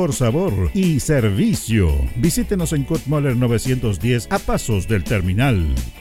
sabor y servicio. Visítenos en Kutmoller 910 a pasos del terminal.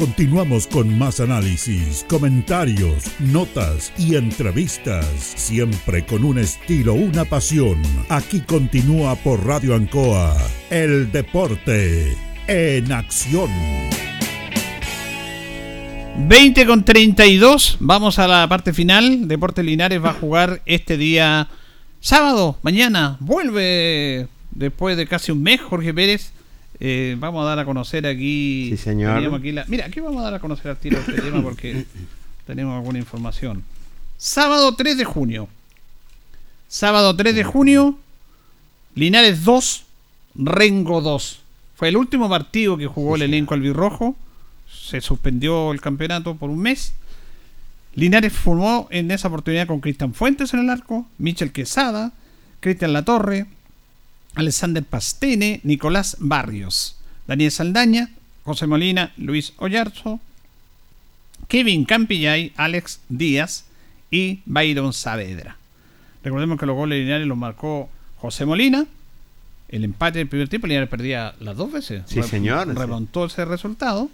Continuamos con más análisis, comentarios, notas y entrevistas, siempre con un estilo, una pasión. Aquí continúa por Radio Ancoa, el deporte en acción. 20 con 32, vamos a la parte final. Deportes Linares va a jugar este día sábado, mañana. Vuelve después de casi un mes Jorge Pérez. Eh, vamos a dar a conocer aquí. Sí, señor. aquí la- mira, aquí vamos a dar a conocer al tiro este tema porque tenemos alguna información. Sábado 3 de junio. Sábado 3 de junio, Linares 2, Rengo 2. Fue el último partido que jugó el elenco albirrojo. Se suspendió el campeonato por un mes. Linares formó en esa oportunidad con Cristian Fuentes en el arco, Michel Quesada, Cristian Latorre, Alexander Pastene, Nicolás Barrios, Daniel Saldaña, José Molina, Luis Ollarzo, Kevin Campillay, Alex Díaz y Byron Saavedra. Recordemos que los goles de Linares los marcó José Molina. El empate del primer tiempo, Linares perdía las dos veces. Sí, señor, sí. Remontó ese resultado.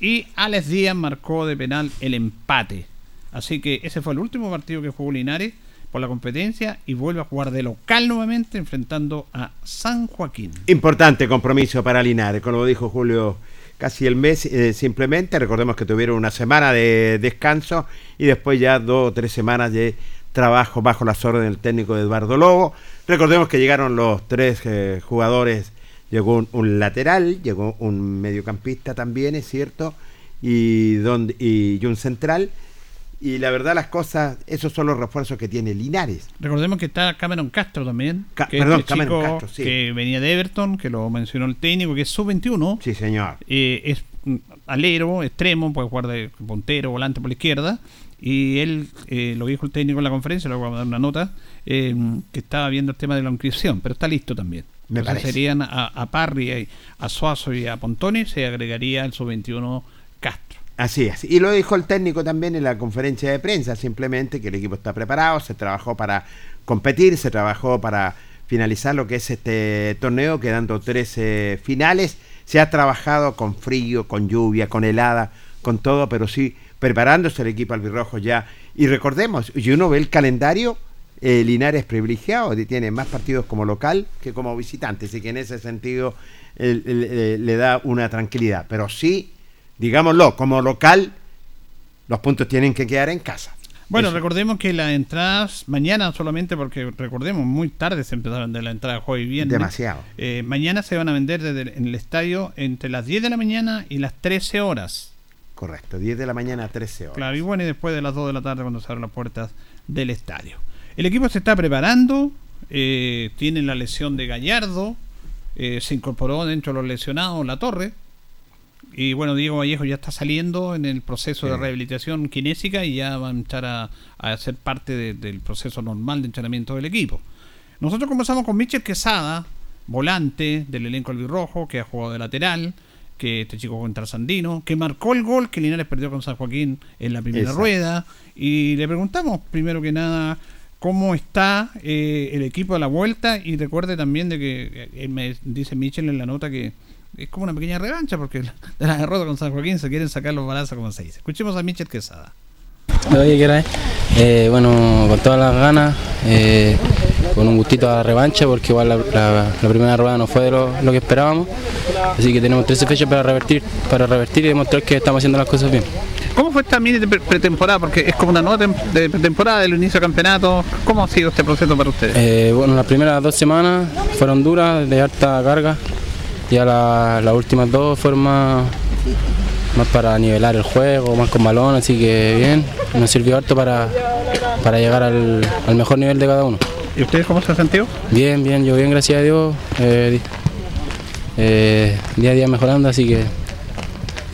Y Alex Díaz marcó de penal el empate. Así que ese fue el último partido que jugó Linares por la competencia y vuelve a jugar de local nuevamente enfrentando a San Joaquín. Importante compromiso para Linares, como dijo Julio, casi el mes eh, simplemente. Recordemos que tuvieron una semana de descanso y después ya dos o tres semanas de trabajo bajo las órdenes del técnico de Eduardo Lobo. Recordemos que llegaron los tres eh, jugadores, llegó un, un lateral, llegó un mediocampista también, es cierto, y, y, y un central. Y la verdad las cosas, esos son los refuerzos que tiene Linares. Recordemos que está Cameron Castro también. Ca- que perdón, este Cameron chico Castro, sí. Que venía de Everton, que lo mencionó el técnico, que es sub-21. Sí, señor. Eh, es alero, extremo, puede jugar de puntero, volante por la izquierda. Y él, eh, lo dijo el técnico en la conferencia, luego vamos a dar una nota, eh, que estaba viendo el tema de la inscripción, pero está listo también. Me Entonces parece. serían a, a Parry, a Suazo y a Pontoni, se agregaría el sub-21 Castro. Así es. Y lo dijo el técnico también en la conferencia de prensa, simplemente que el equipo está preparado, se trabajó para competir, se trabajó para finalizar lo que es este torneo, quedando 13 finales. Se ha trabajado con frío, con lluvia, con helada, con todo, pero sí preparándose el equipo albirrojo ya. Y recordemos, y uno ve el calendario, eh, Linares privilegiado, tiene más partidos como local que como visitante, así que en ese sentido eh, le da una tranquilidad. Pero sí, digámoslo, como local, los puntos tienen que quedar en casa. Bueno, Eso. recordemos que las entradas mañana solamente, porque recordemos, muy tarde se empezaron a vender la entrada jueves y viernes. Demasiado. Eh, mañana se van a vender desde el- en el estadio entre las 10 de la mañana y las 13 horas. Correcto, 10 de la mañana a 13 horas. Claro, y bueno, y después de las 2 de la tarde cuando se abren las puertas del estadio. El equipo se está preparando, eh, tiene la lesión de Gallardo, eh, se incorporó dentro de los lesionados la torre. Y bueno, Diego Vallejo ya está saliendo en el proceso de rehabilitación kinésica y ya va a entrar a, a ser parte de- del proceso normal de entrenamiento del equipo. Nosotros conversamos con Michel Quesada, volante del elenco albirrojo, que ha jugado de lateral, que este chico contra Sandino, que marcó el gol que Linares perdió con San Joaquín en la primera rueda. Y le preguntamos, primero que nada, cómo está eh, el equipo de la vuelta. Y recuerde también de que eh, me dice Michel en la nota que es como una pequeña revancha, porque de la derrota con San Joaquín se quieren sacar los balazos, como se dice. Escuchemos a Michel Quesada. Oye, ¿qué era? Eh, bueno, con todas las ganas, eh, con un gustito a la revancha, porque igual la, la- la primera rueda no fue de lo, lo que esperábamos. Así que tenemos 13 fechas para revertir, para revertir y demostrar que estamos haciendo las cosas bien. ¿Cómo fue esta mini pre- pretemporada? Porque es como una nueva de pretemporada del inicio del campeonato. ¿Cómo ha sido este proceso para ustedes? Eh, bueno, las primeras dos semanas fueron duras, de harta carga. Ya la- las últimas dos fueron más, más para nivelar el juego, más con balón, así que bien. Nos sirvió harto para, para llegar al, al mejor nivel de cada uno. ¿Y ustedes cómo se han sentido? Bien, bien, yo bien, gracias a Dios. eh, eh, día a día mejorando, así que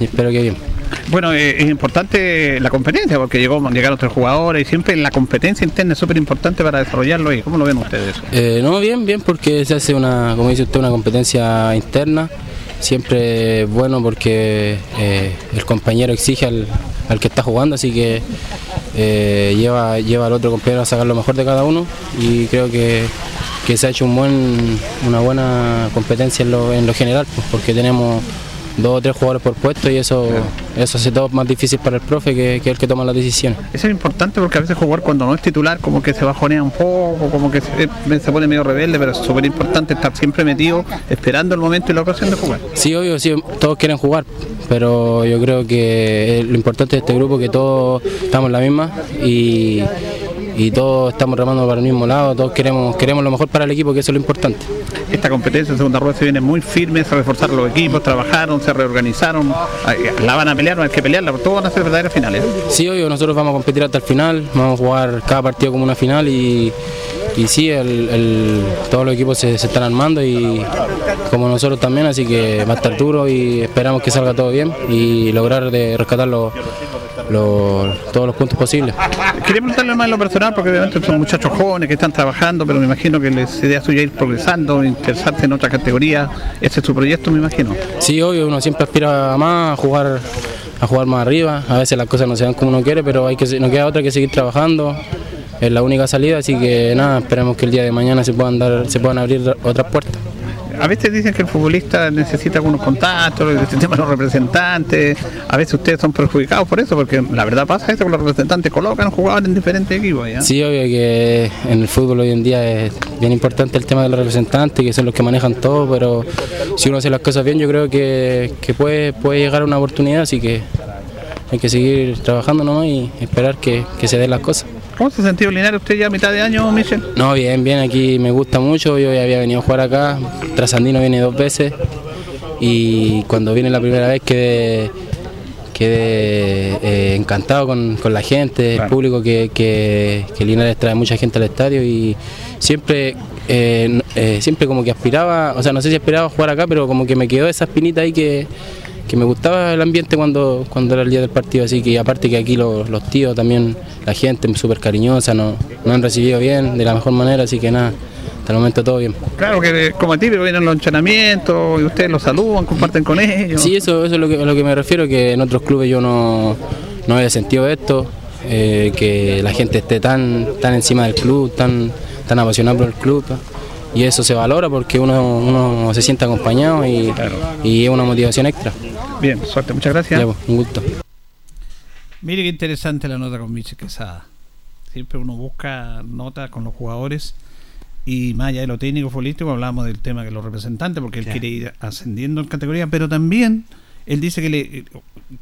espero que bien. Bueno, eh, es importante la competencia porque llegó, llegaron tres jugadores y siempre la competencia interna es súper importante para desarrollarlo. ¿Y cómo lo ven ustedes? Eh, no, bien, bien, porque se hace una, como dice usted, una competencia interna. Siempre es bueno porque eh, el compañero exige al, al que está jugando, así que lleva, lleva al otro compañero a sacar lo mejor de cada uno y creo que, que se ha hecho un buen, una buena competencia en lo, en lo general, pues, porque tenemos dos o tres jugadores por puesto y eso, eso hace todo más difícil para el profe que, que el que toma las decisiones. Eso es importante porque a veces jugar cuando no es titular como que se bajonea un poco, como que se, se pone medio rebelde, pero es súper importante estar siempre metido esperando el momento y la ocasión de jugar. Sí, obvio, sí, todos quieren jugar, pero yo creo que eh, lo importante de este grupo es que todos estamos en la misma y, y todos estamos remando para el mismo lado, todos queremos, queremos lo mejor para el equipo, que eso es lo importante. Esta competencia en segunda rueda se viene muy firme, se reforzaron los equipos, trabajaron, se reorganizaron, la van a pelear, no hay que pelearla, todos van a ser verdaderas finales. Sí, obvio, nosotros vamos a competir hasta el final, vamos a jugar cada partido como una final y, y sí, el- el- todos los equipos se, se están armando y como nosotros también, así que va a estar duro y esperamos que salga todo bien y lograr de rescatar los- los- todos los puntos posibles. Quería preguntarle más en lo personal, porque obviamente son muchachos jóvenes que están trabajando, pero me imagino que les idea suya ir progresando, interesarse en otra categoría. Ese es su proyecto, me imagino. Sí, obvio, uno siempre aspira a más, a jugar, a jugar más arriba. A veces las cosas no se dan como uno quiere, pero hay que, no queda otra que seguir trabajando. Es la única salida, así que nada, esperemos que el día de mañana se puedan dar, se puedan abrir otras puertas. A veces dicen que el futbolista necesita algunos contactos, el tema de los representantes. A veces ustedes son perjudicados por eso, porque la verdad pasa eso, que los representantes colocan jugadores en diferentes equipos. Sí, obvio que en el fútbol hoy en día es bien importante el tema de los representantes, que son los que manejan todo, pero si uno hace las cosas bien, yo creo que, que puede, puede llegar a una oportunidad, así que hay que seguir trabajando nomás y esperar que, que se den las cosas. ¿Cómo se ha sentido Linares usted ya a mitad de año, Michel? No, bien, bien, aquí me gusta mucho, yo ya había venido a jugar acá, Trasandino viene dos veces. Y cuando vine la primera vez quedé, quedé eh, encantado con, con la gente, el público que, que, que Linares trae mucha gente al estadio y siempre, eh, eh, siempre como que aspiraba, o sea, no sé si aspiraba a jugar acá, pero como que me quedó esa espinita ahí que, que me gustaba el ambiente cuando, cuando era el día del partido, así que aparte que aquí los, los tíos también, la gente súper cariñosa, nos, nos han recibido bien, de la mejor manera, así que nada, hasta el momento todo bien. Claro que como típico vienen los entrenamientos y ustedes los saludan, comparten con ellos. Sí, eso, eso es lo que, a lo que me refiero, que en otros clubes yo no, no había sentido esto, eh, que la gente esté tan, tan encima del club, tan, tan apasionada por el club. Y eso se valora porque uno, uno se siente acompañado y, y es una motivación extra. Bien, suerte, muchas gracias. Ya, pues, un gusto. Mire qué interesante la nota con Michel Quesada. Siempre uno busca notas con los jugadores y más allá de lo técnico futbolístico hablamos del tema de los representantes porque él quiere ir ascendiendo en categoría, pero también él dice que le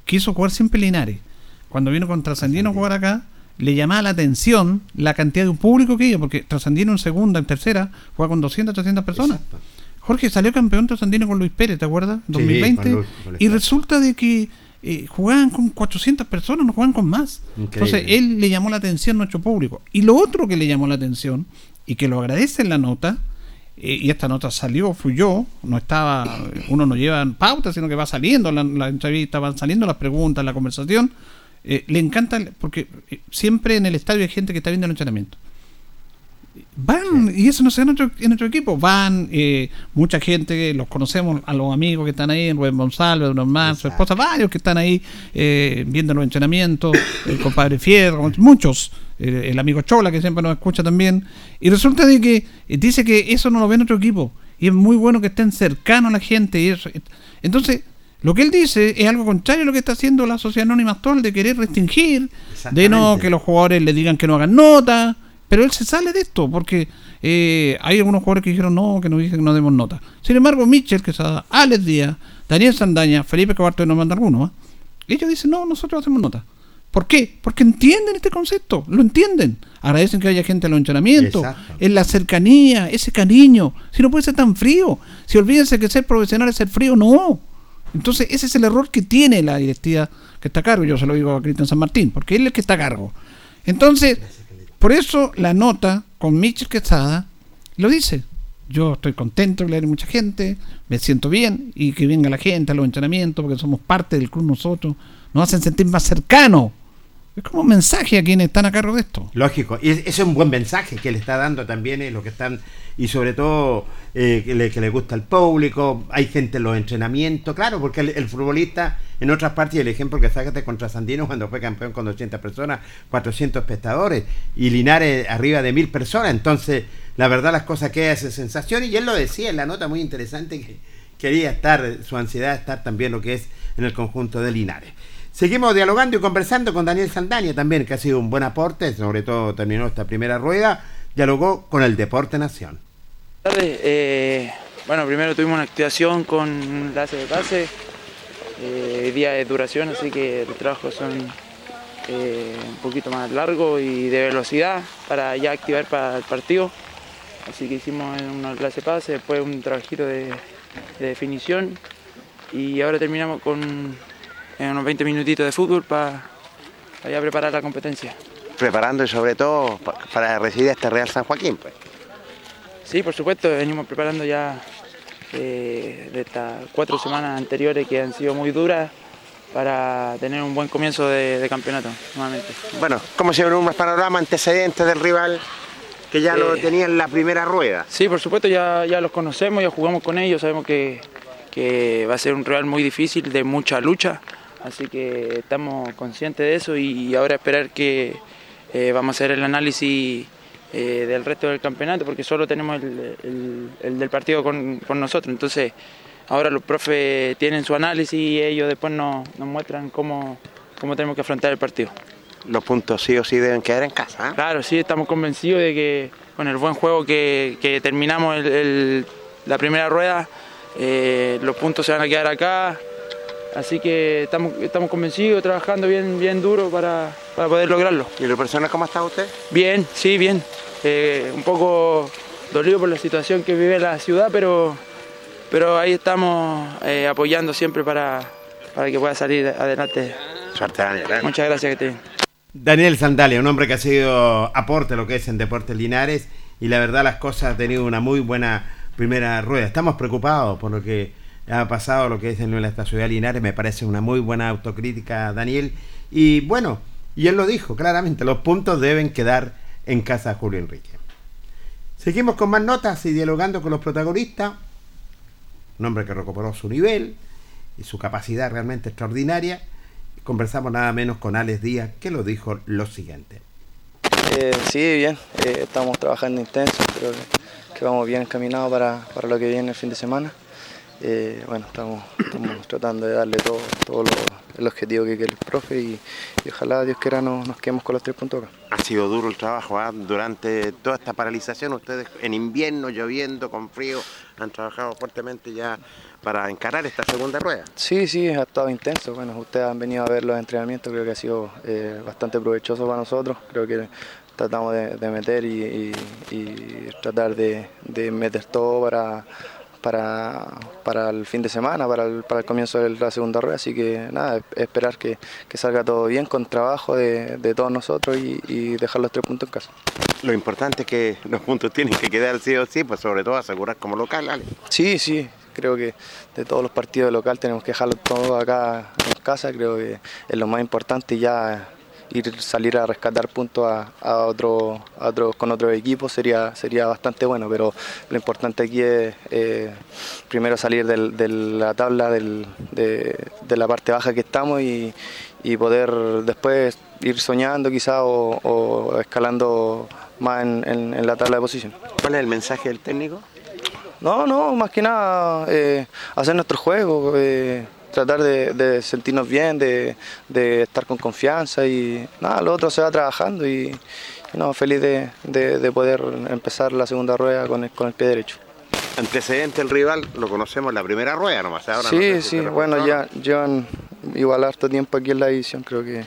quiso jugar siempre Linares. Cuando vino con Trasandino a jugar acá, le llamaba la atención la cantidad de público que iba, porque Trasandino en segunda, en tercera, juega con 200, 300 personas. Jorge salió campeón Trasandino con Luis Pérez, ¿te acuerdas? Sí, 2020. con Luis- con Luis y resulta de que eh, jugaban con 400 personas, no jugaban con más. Increíble. Entonces él le llamó la atención a nuestro público. Y lo otro que le llamó la atención, y que lo agradece en la nota, eh, y esta nota salió, fluyó, no estaba, uno no lleva pauta, sino que va saliendo la, la entrevista, van saliendo las preguntas, la conversación. Eh, le encanta, porque eh, siempre en el estadio hay gente que está viendo el entrenamiento. Van, y eso no se da en nuestro, en equipo, van eh, mucha gente, los conocemos, a los amigos que están ahí, Rubén González, Don Omar, su esposa, varios que están ahí eh, viendo los entrenamientos, el compadre Fierro, muchos, eh, el amigo Chola que siempre nos escucha también, y resulta de que eh, dice que eso no lo ve en otro equipo, y es muy bueno que estén cercanos a la gente, y eso. Entonces, lo que él dice es algo contrario a lo que está haciendo la sociedad anónima actual de querer restringir, de no que los jugadores le digan que no hagan nota, pero él se sale de esto porque eh, hay algunos jugadores que dijeron no, que nos dicen que no demos nota. Sin embargo, Mitchell, que Alex Díaz, Daniel Sandaña, Felipe Cabarto y no manda alguno, ¿ah? ellos dicen no, nosotros hacemos nota. ¿Por qué? Porque entienden este concepto, lo entienden. Agradecen que haya gente en los entrenamientos, en la cercanía, ese cariño. Si no puede ser tan frío. Si olvídense que ser profesional es ser frío, no. Entonces, ese es el error que tiene la directiva que está a cargo. Yo se lo digo a Cristian San Martín, porque él es el que está a cargo. Entonces, por eso la nota con Michel Quesada lo dice. Yo estoy contento que le mucha gente, me siento bien y que venga la gente a los entrenamientos porque somos parte del club nosotros, nos hacen sentir más cercanos. Es como un mensaje a quienes están a cargo de esto. Lógico, y es- es un buen mensaje que le está dando también eh, lo que están, y sobre todo eh, que, le, que gusta al público, hay gente en los entrenamientos, claro, porque el, futbolista en otras partes, el ejemplo que sacaste contra Sandino cuando fue campeón con 200 personas, 400 espectadores, y Linares arriba de mil personas, entonces la verdad las cosas quedan esa sensación, y él lo decía en la nota muy interesante que quería estar, su ansiedad estar también lo que es en el conjunto de Linares. Seguimos dialogando y conversando con Daniel Saldania también, que ha sido un buen aporte, sobre todo terminó esta primera rueda, dialogó con el Deporte Nación. Eh, bueno, primero tuvimos una activación con enlace de pase, eh, día de duración, así que los trabajos son eh, un poquito más largos y de velocidad para ya activar para el partido. Así que hicimos un enlace de pase, después un trabajito de, de definición y ahora terminamos con unos 20 minutitos de fútbol para ya preparar la competencia. preparando y sobre todo pa- para recibir este Real San Joaquín. Pues. Sí, por supuesto, venimos preparando ya eh, de estas cuatro semanas anteriores que han sido muy duras para tener un buen comienzo de, de campeonato nuevamente. Bueno, ¿cómo se ve un panorama antecedente del rival que ya lo Eh, tenía en la primera rueda? Sí, por supuesto, ya, ya los conocemos, ya jugamos con ellos, sabemos que, que va a ser un rival muy difícil, de mucha lucha, así que estamos conscientes de eso y ahora esperar que eh, vamos a hacer el análisis eh, del resto del campeonato, porque solo tenemos el, el- el del partido con, con nosotros, entonces ahora los profes tienen su análisis y ellos después nos, nos muestran cómo, cómo tenemos que afrontar el partido. Los puntos sí o sí deben quedar en casa. ¿eh? Claro, sí, estamos convencidos de que con el buen juego que, que terminamos el- el- la primera rueda, eh, los puntos se van a quedar acá. Así que estamos, estamos convencidos, trabajando bien, bien duro para, para poder lograrlo. ¿Y lo personal cómo está usted? Bien, sí, bien. Eh, un poco dolido por la situación que vive la ciudad, pero, pero ahí estamos eh, apoyando siempre para, para que pueda salir adelante. Suerte, Daniel. ¿eh? Muchas gracias que te Daniel Sandalia, un hombre que ha sido aporte lo que es en Deportes Linares y la verdad las cosas han tenido una muy buena primera rueda. Estamos preocupados por lo que ha pasado, lo que es en esta ciudad de Linares, me parece una muy buena autocrítica Daniel y bueno, y él lo dijo claramente, los puntos deben quedar en casa de Julio Enrique. Seguimos con más notas y dialogando con los protagonistas, un hombre que recuperó su nivel y su capacidad realmente extraordinaria. Conversamos nada menos con Alex Díaz, que lo dijo lo siguiente. Eh, sí, bien, eh, estamos trabajando intenso, creo que, que vamos bien encaminados para, para lo que viene el fin de semana. Eh, bueno, estamos, estamos tratando de darle todo, todo lo- el objetivo que quiere el profe y, y ojalá Dios quiera nos, nos quedemos con los tres puntos acá. Ha sido duro el trabajo ¿ah? durante toda esta paralización. Ustedes en invierno, lloviendo, con frío, han trabajado fuertemente ya para encarar esta segunda rueda. Sí, sí, ha estado intenso. Bueno, ustedes han venido a ver los entrenamientos, creo que ha sido eh, bastante provechoso para nosotros. Creo que tratamos de, de meter y, y- y tratar de, de meter todo para, para, para el fin de semana, para el, para el comienzo de la segunda rueda. Así que nada, es- esperar que, que salga todo bien con trabajo de, de todos nosotros y, y dejar los tres puntos en casa. Lo importante es que los puntos tienen que quedar sí o sí, pues sobre todo asegurar como local, Ale. Sí, sí, creo que de todos los partidos de local tenemos que dejarlo todo acá en casa, creo que es lo más importante y ya ir salir a rescatar puntos a, a otro, a otros con otros equipos sería, sería bastante bueno, pero lo importante aquí es eh, primero salir del- de la tabla del- de, de la parte baja que estamos y, y poder después ir soñando quizá o, o escalando más en- en- en la tabla de posición. ¿Cuál es el mensaje del técnico? No, no, más que nada eh, hacer nuestro juego, eh, tratar de, de sentirnos bien, de, de estar con confianza y nada, lo otro se va trabajando y, y no, feliz de, de- de poder empezar la segunda rueda con el, con el pie derecho. Antecedente el rival, lo conocemos en la primera rueda nomás. Ahora no sí, sé si sí, bueno, ya llevan igual harto tiempo aquí en la división, creo que,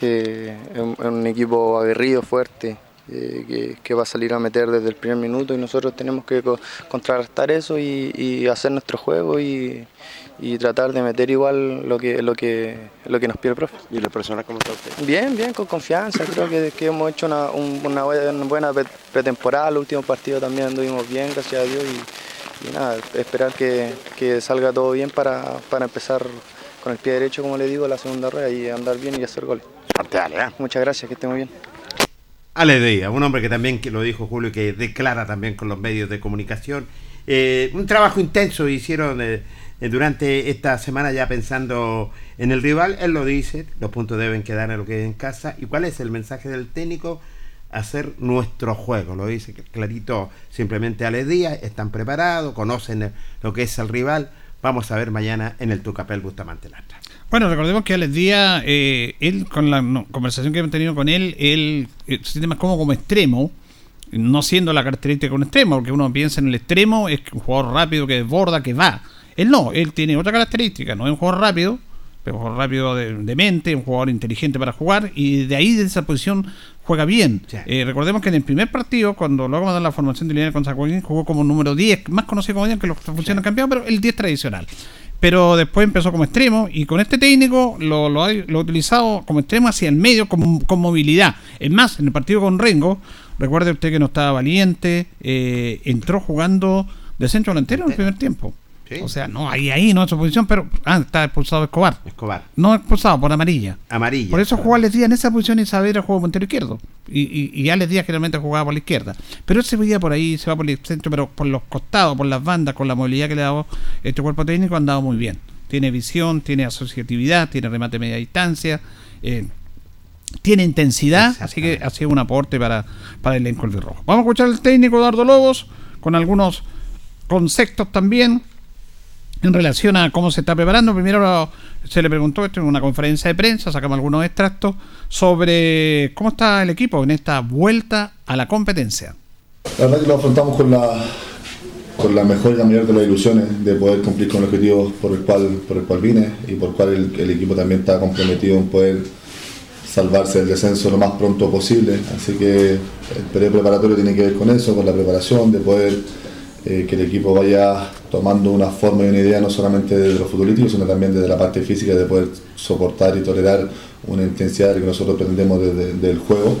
es un equipo aguerrido, fuerte, eh, que, que va a salir a meter desde el primer minuto y nosotros tenemos que co- contrarrestar eso y, y hacer nuestro juego y, y tratar de meter igual lo que, lo que, lo que nos pide el profe. ¿Y la persona cómo está usted? Bien, bien, con confianza. Creo que, que hemos hecho una, un- una buena, pretemporada. El último partido también anduvimos bien, gracias a Dios. Y, y nada, esperar que, que salga todo bien para, para empezar con el pie derecho, como le digo, la segunda rueda y andar bien y hacer goles. Muchas gracias, que esté muy bien. Ale Díaz, un hombre que también, que lo dijo Julio, que declara también con los medios de comunicación. Eh, un trabajo intenso hicieron eh, eh, durante esta semana ya pensando en el rival. Él lo dice, los puntos deben quedar en lo que es en casa. ¿Y cuál es el mensaje del técnico? Hacer nuestro juego, lo dice clarito simplemente Ale Díaz, están preparados, conocen lo que es el rival. Vamos a ver mañana en el Tucapel Bustamante Lastra. Bueno, recordemos que Alex Díaz, eh, él con la no, conversación que hemos tenido con él, él eh, se siente más cómodo como extremo, no siendo la característica de un extremo, porque uno piensa en el extremo, es un jugador rápido que desborda, que va. Él no, él tiene otra característica, no es un jugador rápido, pero un jugador rápido de, de mente, un jugador inteligente para jugar, y de ahí, de esa posición, juega bien. Eh, recordemos que en el primer partido, cuando luego dar la formación de línea con San Joaquín, jugó como número 10, más conocido como 10, que los que funcionan han cambiado, pero el 10 tradicional pero después empezó como extremo y con este técnico lo, lo ha, lo ha utilizado como extremo hacia el medio con, con movilidad. Es más, en el partido con Rengo, recuerde usted que no estaba valiente, eh, entró jugando de centro delantero en el primer tiempo. O sea, no, ahí, ahí, no es su posición, pero ah, está expulsado Escobar. Escobar. No expulsado, por amarilla. Amarilla. Por eso jugó Alex Díaz en esa posición y Saavedra jugó puntero izquierdo. Y, y, y Alex Díaz generalmente jugaba por la izquierda. Pero él se veía por ahí, se va por el centro, pero por los costados, por las bandas, con la movilidad que le dado este cuerpo técnico, ha andado muy bien. Tiene visión, tiene asociatividad, tiene remate a media distancia, eh, tiene intensidad, así que ha sido un aporte para, para el elenco albirrojo. Vamos a escuchar al técnico Eduardo Lobos con algunos conceptos también en relación a cómo se está preparando. Primero se le preguntó esto en una conferencia de prensa, sacamos algunos extractos sobre cómo está el equipo en esta vuelta a la competencia. La verdad que lo afrontamos con la, con la mejor y la mayor de las ilusiones de poder cumplir con el objetivo por el cual, por el cual vine y por el cual el, el equipo también está comprometido en poder salvarse del descenso lo más pronto posible. Así que el periodo preparatorio tiene que ver con eso, con la preparación, de poder eh, que el equipo vaya tomando una forma y una idea no solamente de lo futbolístico, sino también desde la parte física, de poder soportar y tolerar una intensidad que nosotros pretendemos desde del juego.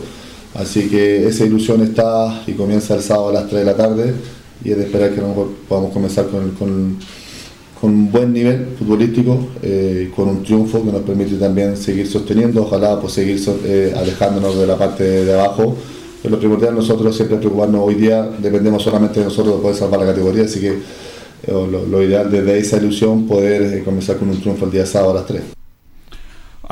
Así que esa ilusión está y comienza el sábado a las 3 de la tarde y es de esperar que podamos comenzar con, con, con un buen nivel futbolístico, eh, con un triunfo que nos permite también seguir sosteniendo, ojalá pues seguir so- eh, alejándonos de la parte de abajo. Lo primordial nosotros siempre preocuparnos hoy día, dependemos solamente de nosotros de poder salvar la categoría, así que eh, lo, lo ideal desde esa ilusión poder eh, comenzar con un triunfo el día sábado a las 3.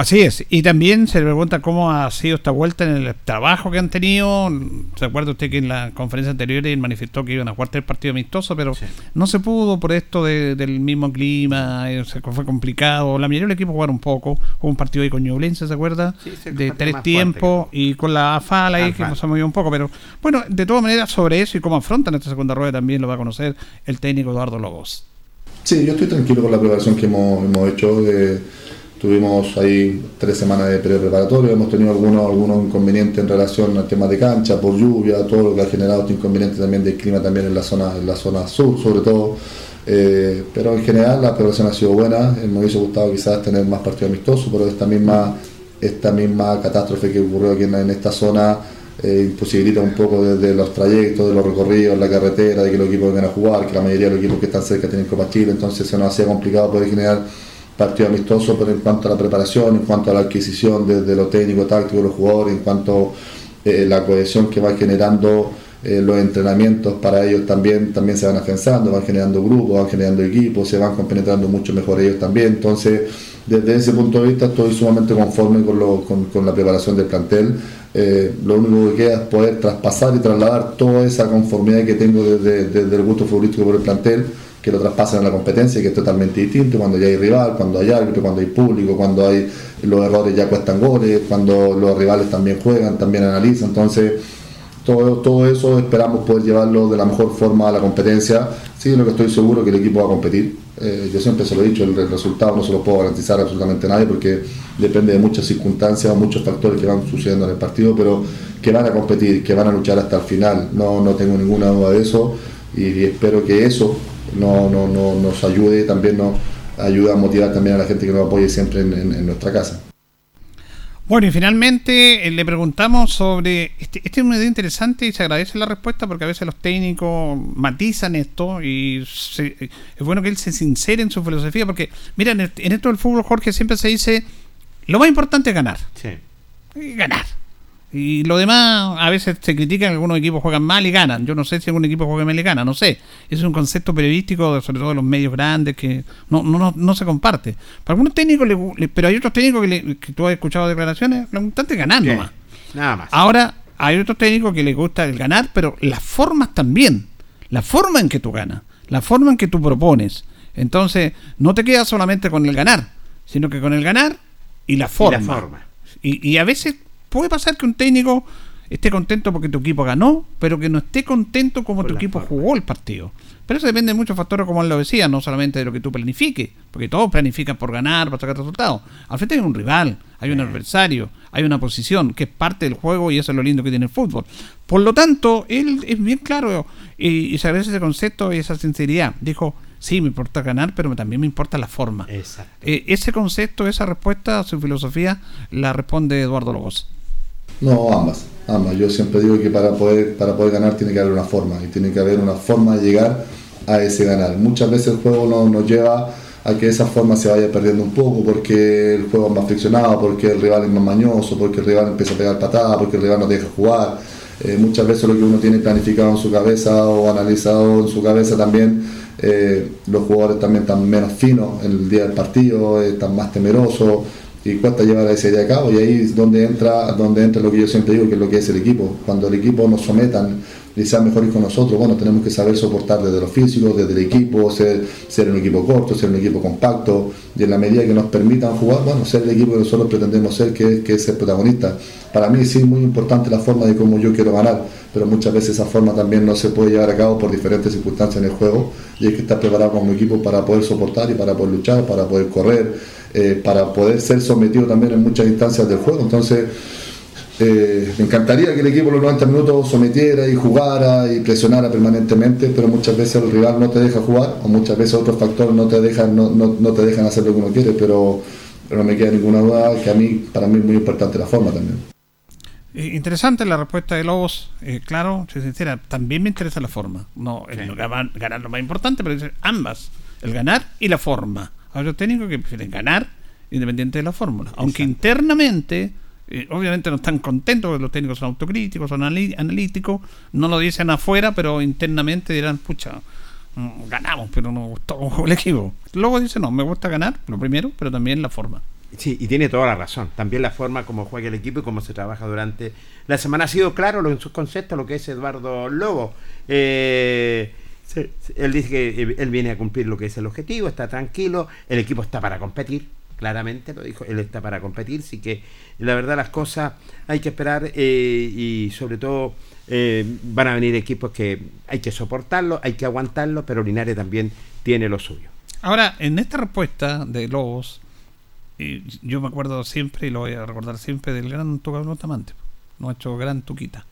Así es, y también se le pregunta cómo ha sido esta vuelta en el trabajo que han tenido. ¿Se acuerda usted que en la conferencia anterior él manifestó que iban a jugar tres partidos amistosos, pero no se pudo por esto de- del mismo clima, eh, se- fue complicado. La mayoría del equipo jugaron un poco, hubo un partido ahí con Ñublense, ¿se acuerda? Sí, sí, de el partido tres tiempos y con la AFAL ahí que AFAL. se movió un poco, pero bueno, de todas maneras sobre eso y cómo afrontan esta segunda rueda también lo va a conocer el técnico Eduardo Lobos. Sí, yo estoy tranquilo con la preparación que hemos, hemos hecho. eh, tuvimos ahí tres semanas de periodo preparatorio, hemos tenido algunos, algunos inconvenientes en relación al tema de cancha, por lluvia, todo lo que ha generado este inconveniente también del clima también en la zona, en la zona sur sobre todo. Eh, pero en general la preparación ha sido buena, eh, me hubiese gustado quizás tener más partidos amistosos, pero esta misma, esta misma catástrofe que ocurrió aquí en, esta zona eh, imposibilita un poco desde los trayectos, de los recorridos, la carretera, de que los equipos vengan a jugar, que la mayoría de los equipos que están cerca tienen Copa Chile, entonces se nos hacía complicado poder generar partidos amistosos, pero en cuanto a la preparación, en cuanto a la adquisición desde lo técnico, táctico los jugadores, en cuanto a la cohesión que va generando eh, los entrenamientos para ellos también, también se van afianzando, van generando grupos, van generando equipos, se van compenetrando mucho mejor ellos también. Entonces, desde ese punto de vista estoy sumamente conforme con, lo- con- con la preparación del plantel. Eh, lo único que queda es poder traspasar y trasladar toda esa conformidad que tengo desde, desde el gusto futbolístico por el plantel, que lo traspasen a la competencia, que es totalmente distinto, cuando ya hay rival, cuando hay árbitro, cuando hay público, cuando hay los errores ya cuestan goles, cuando los rivales también juegan, también analizan. Entonces, todo, todo eso esperamos poder llevarlo de la mejor forma a la competencia. Sí, lo que estoy seguro que el equipo va a competir. Eh, yo siempre se lo he dicho, el, resultado no se lo puedo garantizar absolutamente nadie porque depende de muchas circunstancias, muchos factores que van sucediendo en el partido, pero que van a competir, que van a luchar hasta el final. No, no tengo ninguna duda de eso y, y espero que eso no, no, no, nos ayude, también nos ayude a motivar también a la gente que nos apoye siempre en- en- en nuestra casa. Bueno, y finalmente eh, le preguntamos sobre. Este, este es una idea interesante y se agradece la respuesta porque a veces los técnicos matizan esto y se- es bueno que él se sincere en su filosofía porque, mira, en, el- en esto del fútbol, Jorge, siempre se dice: lo más importante es ganar. Sí. Y ganar. Y lo demás, a veces se critica que algunos equipos juegan mal y ganan. Yo no sé si algún equipo juega mal y gana, no sé. Es un concepto periodístico, sobre todo de los medios grandes, que no, no, no, no se comparte. Para algunos técnicos, le pero hay otros técnicos que, le- que tú has escuchado declaraciones, lo importante es ganar Sí, nomás. Nada más. Ahora, hay otros técnicos que les gusta el ganar, pero las formas también. La forma en que tú ganas, la forma en que tú propones. Entonces, no te quedas solamente con el ganar, sino que con el ganar y la forma. forma. Y, y a veces puede pasar que un técnico esté contento porque tu equipo ganó, pero que no esté contento como tu equipo jugó el partido. Pero eso depende de muchos factores, como él lo decía, no solamente de lo que tú planifiques, porque todos planifican por ganar, para sacar resultados. Al frente hay un rival, hay un adversario, hay una posición que es parte del juego y eso es lo lindo que tiene el fútbol. Por lo tanto, él es bien claro y, y se agradece ese concepto y esa sinceridad. Dijo, sí, me importa ganar, pero también me importa la forma. Eh, ese concepto, esa respuesta, su filosofía, la responde Eduardo Lobos. No, ambas, ambas. Yo siempre digo que para poder, para poder ganar tiene que haber una forma y tiene que haber una forma de llegar a ese ganar. Muchas veces el juego no- nos lleva a que esa forma se vaya perdiendo un poco porque el juego es más friccionado, porque el rival es más mañoso, porque el rival empieza a pegar patadas, porque el rival no deja jugar. Eh, muchas veces lo que uno tiene planificado en su cabeza o analizado en su cabeza también, eh, los jugadores también están menos finos en el día del partido, eh, están más temerosos y cuesta llevar esa idea a cabo y ahí es donde entra, donde entra lo que yo siempre digo que es lo que es el equipo. Cuando el equipo nos sometan y sean mejores con nosotros, bueno, tenemos que saber soportar desde los físicos, desde el equipo, ser, ser un equipo corto, ser un equipo compacto y en la medida que nos permitan jugar, bueno, ser el equipo que nosotros pretendemos ser, que, que es el protagonista. Para mí sí es muy importante la forma de cómo yo quiero ganar, pero muchas veces esa forma también no se puede llevar a cabo por diferentes circunstancias en el juego y hay que estar preparado como equipo para poder soportar y para poder luchar, para poder correr, eh, para poder ser sometido también en muchas instancias del juego. Entonces, eh, me encantaría que el equipo los 90 minutos sometiera y jugara y presionara permanentemente, pero muchas veces el rival no te deja jugar o muchas veces otros factores no te dejan, no, no, no te dejan hacer lo que uno quiere, pero, pero no me queda ninguna duda que a mí, para mí es muy importante la forma también. Eh, interesante la respuesta de Lobos, eh, claro, soy sincera, también me interesa la forma. No, el ganar, ganar lo más importante, pero ambas, el ganar y la forma. Otros técnicos que prefieren ganar independiente de la fórmula, aunque internamente, eh, obviamente no están contentos porque los técnicos son autocríticos, son analíticos, no lo dicen afuera, pero internamente dirán, pucha, mm, ganamos, pero no gustó el equipo. Luego dice, no, me gusta ganar, lo primero, pero también la forma. Sí, y tiene toda la razón. También la forma como juega el equipo y cómo se trabaja durante la semana ha sido claro lo- en sus conceptos lo que es Eduardo Lobo. Eh, se- él dice que eh, él viene a cumplir lo que es el objetivo, está tranquilo, el equipo está para competir, claramente lo dijo, él está para competir, así que la verdad las cosas hay que esperar eh, y sobre todo eh, van a venir equipos que hay que soportarlo, hay que aguantarlo, pero Linares también tiene lo suyo. Ahora, en esta respuesta de Lobos, yo me acuerdo siempre, y lo voy a recordar siempre, del gran Tuca Bustamante, nuestro gran Tuquita.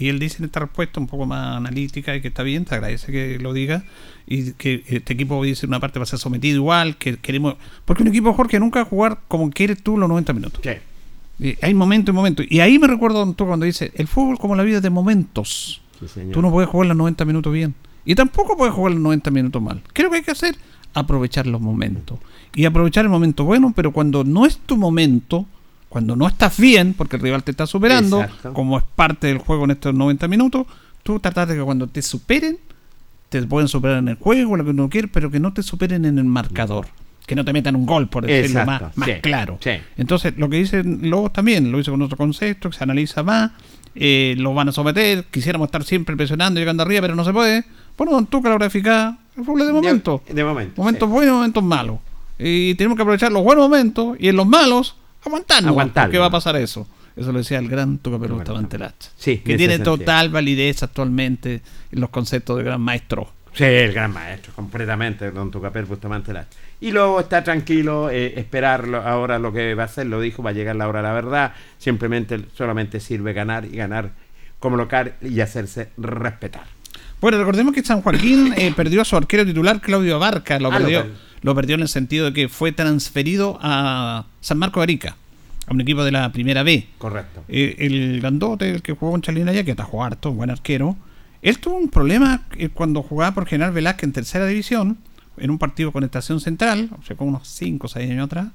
Y él dice en esta respuesta un poco más analítica y que está bien, te agradece que lo diga, y que este equipo dice una parte va a ser sometido igual, que queremos... Porque un equipo, Jorge, nunca va a jugar como quieres tú los 90 minutos. Y hay momentos y momentos. Y ahí me recuerdo Tuca cuando dice, el fútbol como la vida es de momentos. señor. Tú no puedes jugar los 90 minutos bien. Y tampoco puedes jugar los 90 minutos mal. ¿Qué es lo que hay que hacer? Aprovechar los momentos. Y aprovechar el momento bueno, pero cuando no es tu momento, cuando no estás bien, porque el rival te está superando, Exacto. como es parte del juego en estos 90 minutos, tú tratas de que cuando te superen, te pueden superar en el juego, lo que uno quiere, pero que no te superen en el marcador. Que no te metan un gol, por decirlo Exacto, más, más sí, claro. sí. Entonces, lo que dicen Lobos también, lo hizo con otro concepto, que se analiza más, eh, lo van a someter, quisiéramos estar siempre presionando, llegando arriba, pero no se puede. Bueno, Don Tuca la grafica, el fútbol es de momento. De momento. Momentos buenos y momentos malos. Y tenemos que aprovechar los buenos momentos y en los malos aguantarnos. Aguantarlo. ¿Qué va a pasar eso? Eso lo decía el gran Tuca Perú Bustamante Lacha. Sí, que en tiene sentido. total validez actualmente en los conceptos de gran maestro. Sí, el gran maestro, completamente, don Tucapel Bustamante Lastra. Y luego está tranquilo, eh, esperar lo- ahora lo que va a hacer, lo dijo, va a llegar la hora de la verdad, simplemente solamente sirve ganar y ganar como local y hacerse respetar. Bueno, recordemos que San Joaquín eh, perdió a su arquero titular, Claudio Abarca. Lo, Ah, perdió, per- lo perdió en el sentido de que fue transferido a San Marco de Arica. a un equipo de la primera B. Correcto. Eh, el grandote, el que jugó con Chalina ya, que está jugando harto, buen arquero, él tuvo un problema eh, cuando jugaba por General Velázquez en tercera división, en un partido con Estación Central, o sea, con unos 5 o 6 años atrás,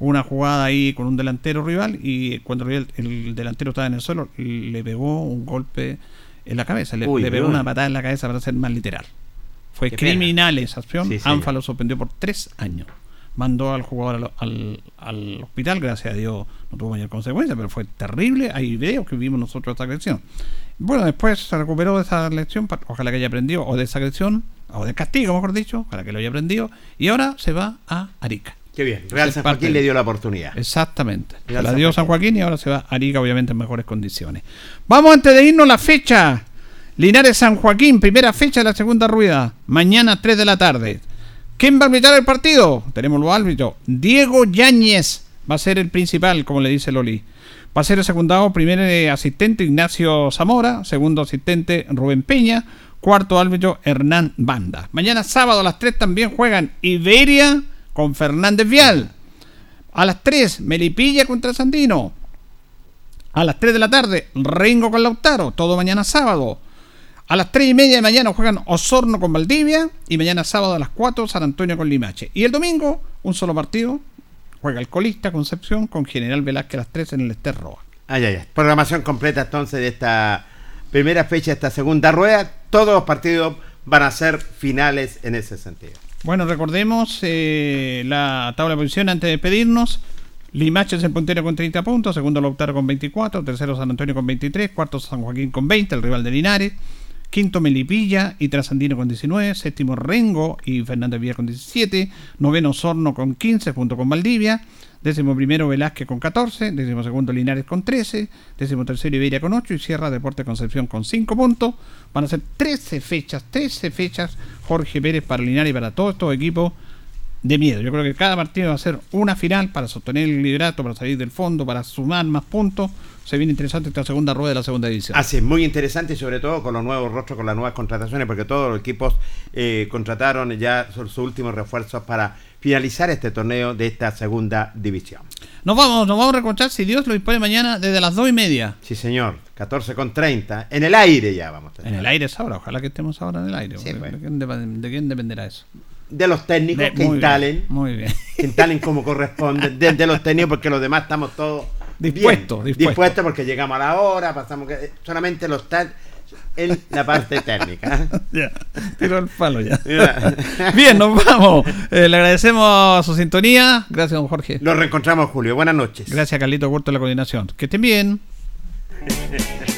una jugada ahí con un delantero rival y cuando el, el delantero estaba en el suelo, le pegó un golpe en la cabeza, le, Uy, le pegó uy. una patada en la cabeza para ser más literal. Fue Qué pena. criminal esa acción. Sí. ANFA lo suspendió por tres años. Mandó al jugador al, al- al hospital, gracias a Dios no tuvo mayor consecuencia, pero fue terrible. Hay videos que vimos nosotros de esta agresión. Bueno, después se recuperó de esa lección, ojalá que haya aprendido, o de esa agresión, o de castigo, mejor dicho, ojalá que lo haya aprendido. Y ahora se va a Arica. Qué bien. Real San Joaquín le dio la oportunidad. Exactamente. Real la San dio San Joaquín y ahora se va a Arica, obviamente en mejores condiciones. Vamos antes de irnos la fecha. Linares San Joaquín, primera fecha de la segunda rueda. Mañana 3 de la tarde. ¿Quién va a arbitrar el partido? Tenemos los árbitros. Diego Yáñez va a ser el principal, como le dice Loli. Va a ser el secundado, primer eh, asistente Ignacio Zamora, segundo asistente Rubén Peña, cuarto árbitro Hernán Banda. Mañana sábado a las 3 también juegan Iberia con Fernández Vial. A las 3, Melipilla contra Sandino. A las 3 de la tarde, Ringo con Lautaro. Todo mañana sábado. A las 3 y media de mañana juegan Osorno con Valdivia. Y mañana sábado a las 4, San Antonio con Limache. Y el domingo, un solo partido. Juega el colista Concepción con General Velázquez a las 3 en el Ester Roa. Ay, ay, ay. Programación completa entonces de esta primera fecha, esta segunda rueda. Todos los partidos van a ser finales en ese sentido. Bueno, recordemos eh, la tabla de posición antes de despedirnos. Limache es el puntero con 30 puntos, segundo Lautaro con 24, tercero San Antonio con 23, cuarto San Joaquín con 20, el rival de Linares, quinto Melipilla y Trasandino con 19, séptimo Rengo y Fernández Villa con 17, noveno Sorno con 15 junto con Valdivia, décimo primero Velázquez con 14, décimo segundo Linares con 13, décimo tercero Iberia con 8 y Sierra Deporte Concepción con 5 puntos. Van a ser 13 fechas, 13 fechas Jorge Pérez para Linares y para todos estos equipos de miedo. Yo creo que cada partido va a ser una final para sostener el liderato, para salir del fondo, para sumar más puntos. Se viene interesante esta segunda rueda de la segunda división. Así es, muy interesante y sobre todo con los nuevos rostros, con las nuevas contrataciones, porque todos los equipos eh, contrataron ya sus sus últimos refuerzos para finalizar este torneo de esta segunda división. Nos vamos, nos vamos a reencontrar si Dios lo dispone mañana desde las 2 y media. Sí, señor, 14 con 30, en el aire ya vamos a. En el aire es ahora, ojalá que estemos ahora en el aire. Sí, ¿De, quién, de quién dependerá eso? De los técnicos De- que muy instalen, bien, muy bien. que instalen como corresponde, de, de los técnicos, porque los demás estamos todos Dispuestos, dispuestos. porque llegamos a la hora, pasamos que solamente los en la parte técnica. ¿eh? Ya, tiro el palo ya. Ya. Bien, nos vamos. Eh, le agradecemos su sintonía. Gracias, don Jorge. Nos reencontramos, Julio. Buenas noches. Gracias, Carlito Curto, de la coordinación. Que estén bien.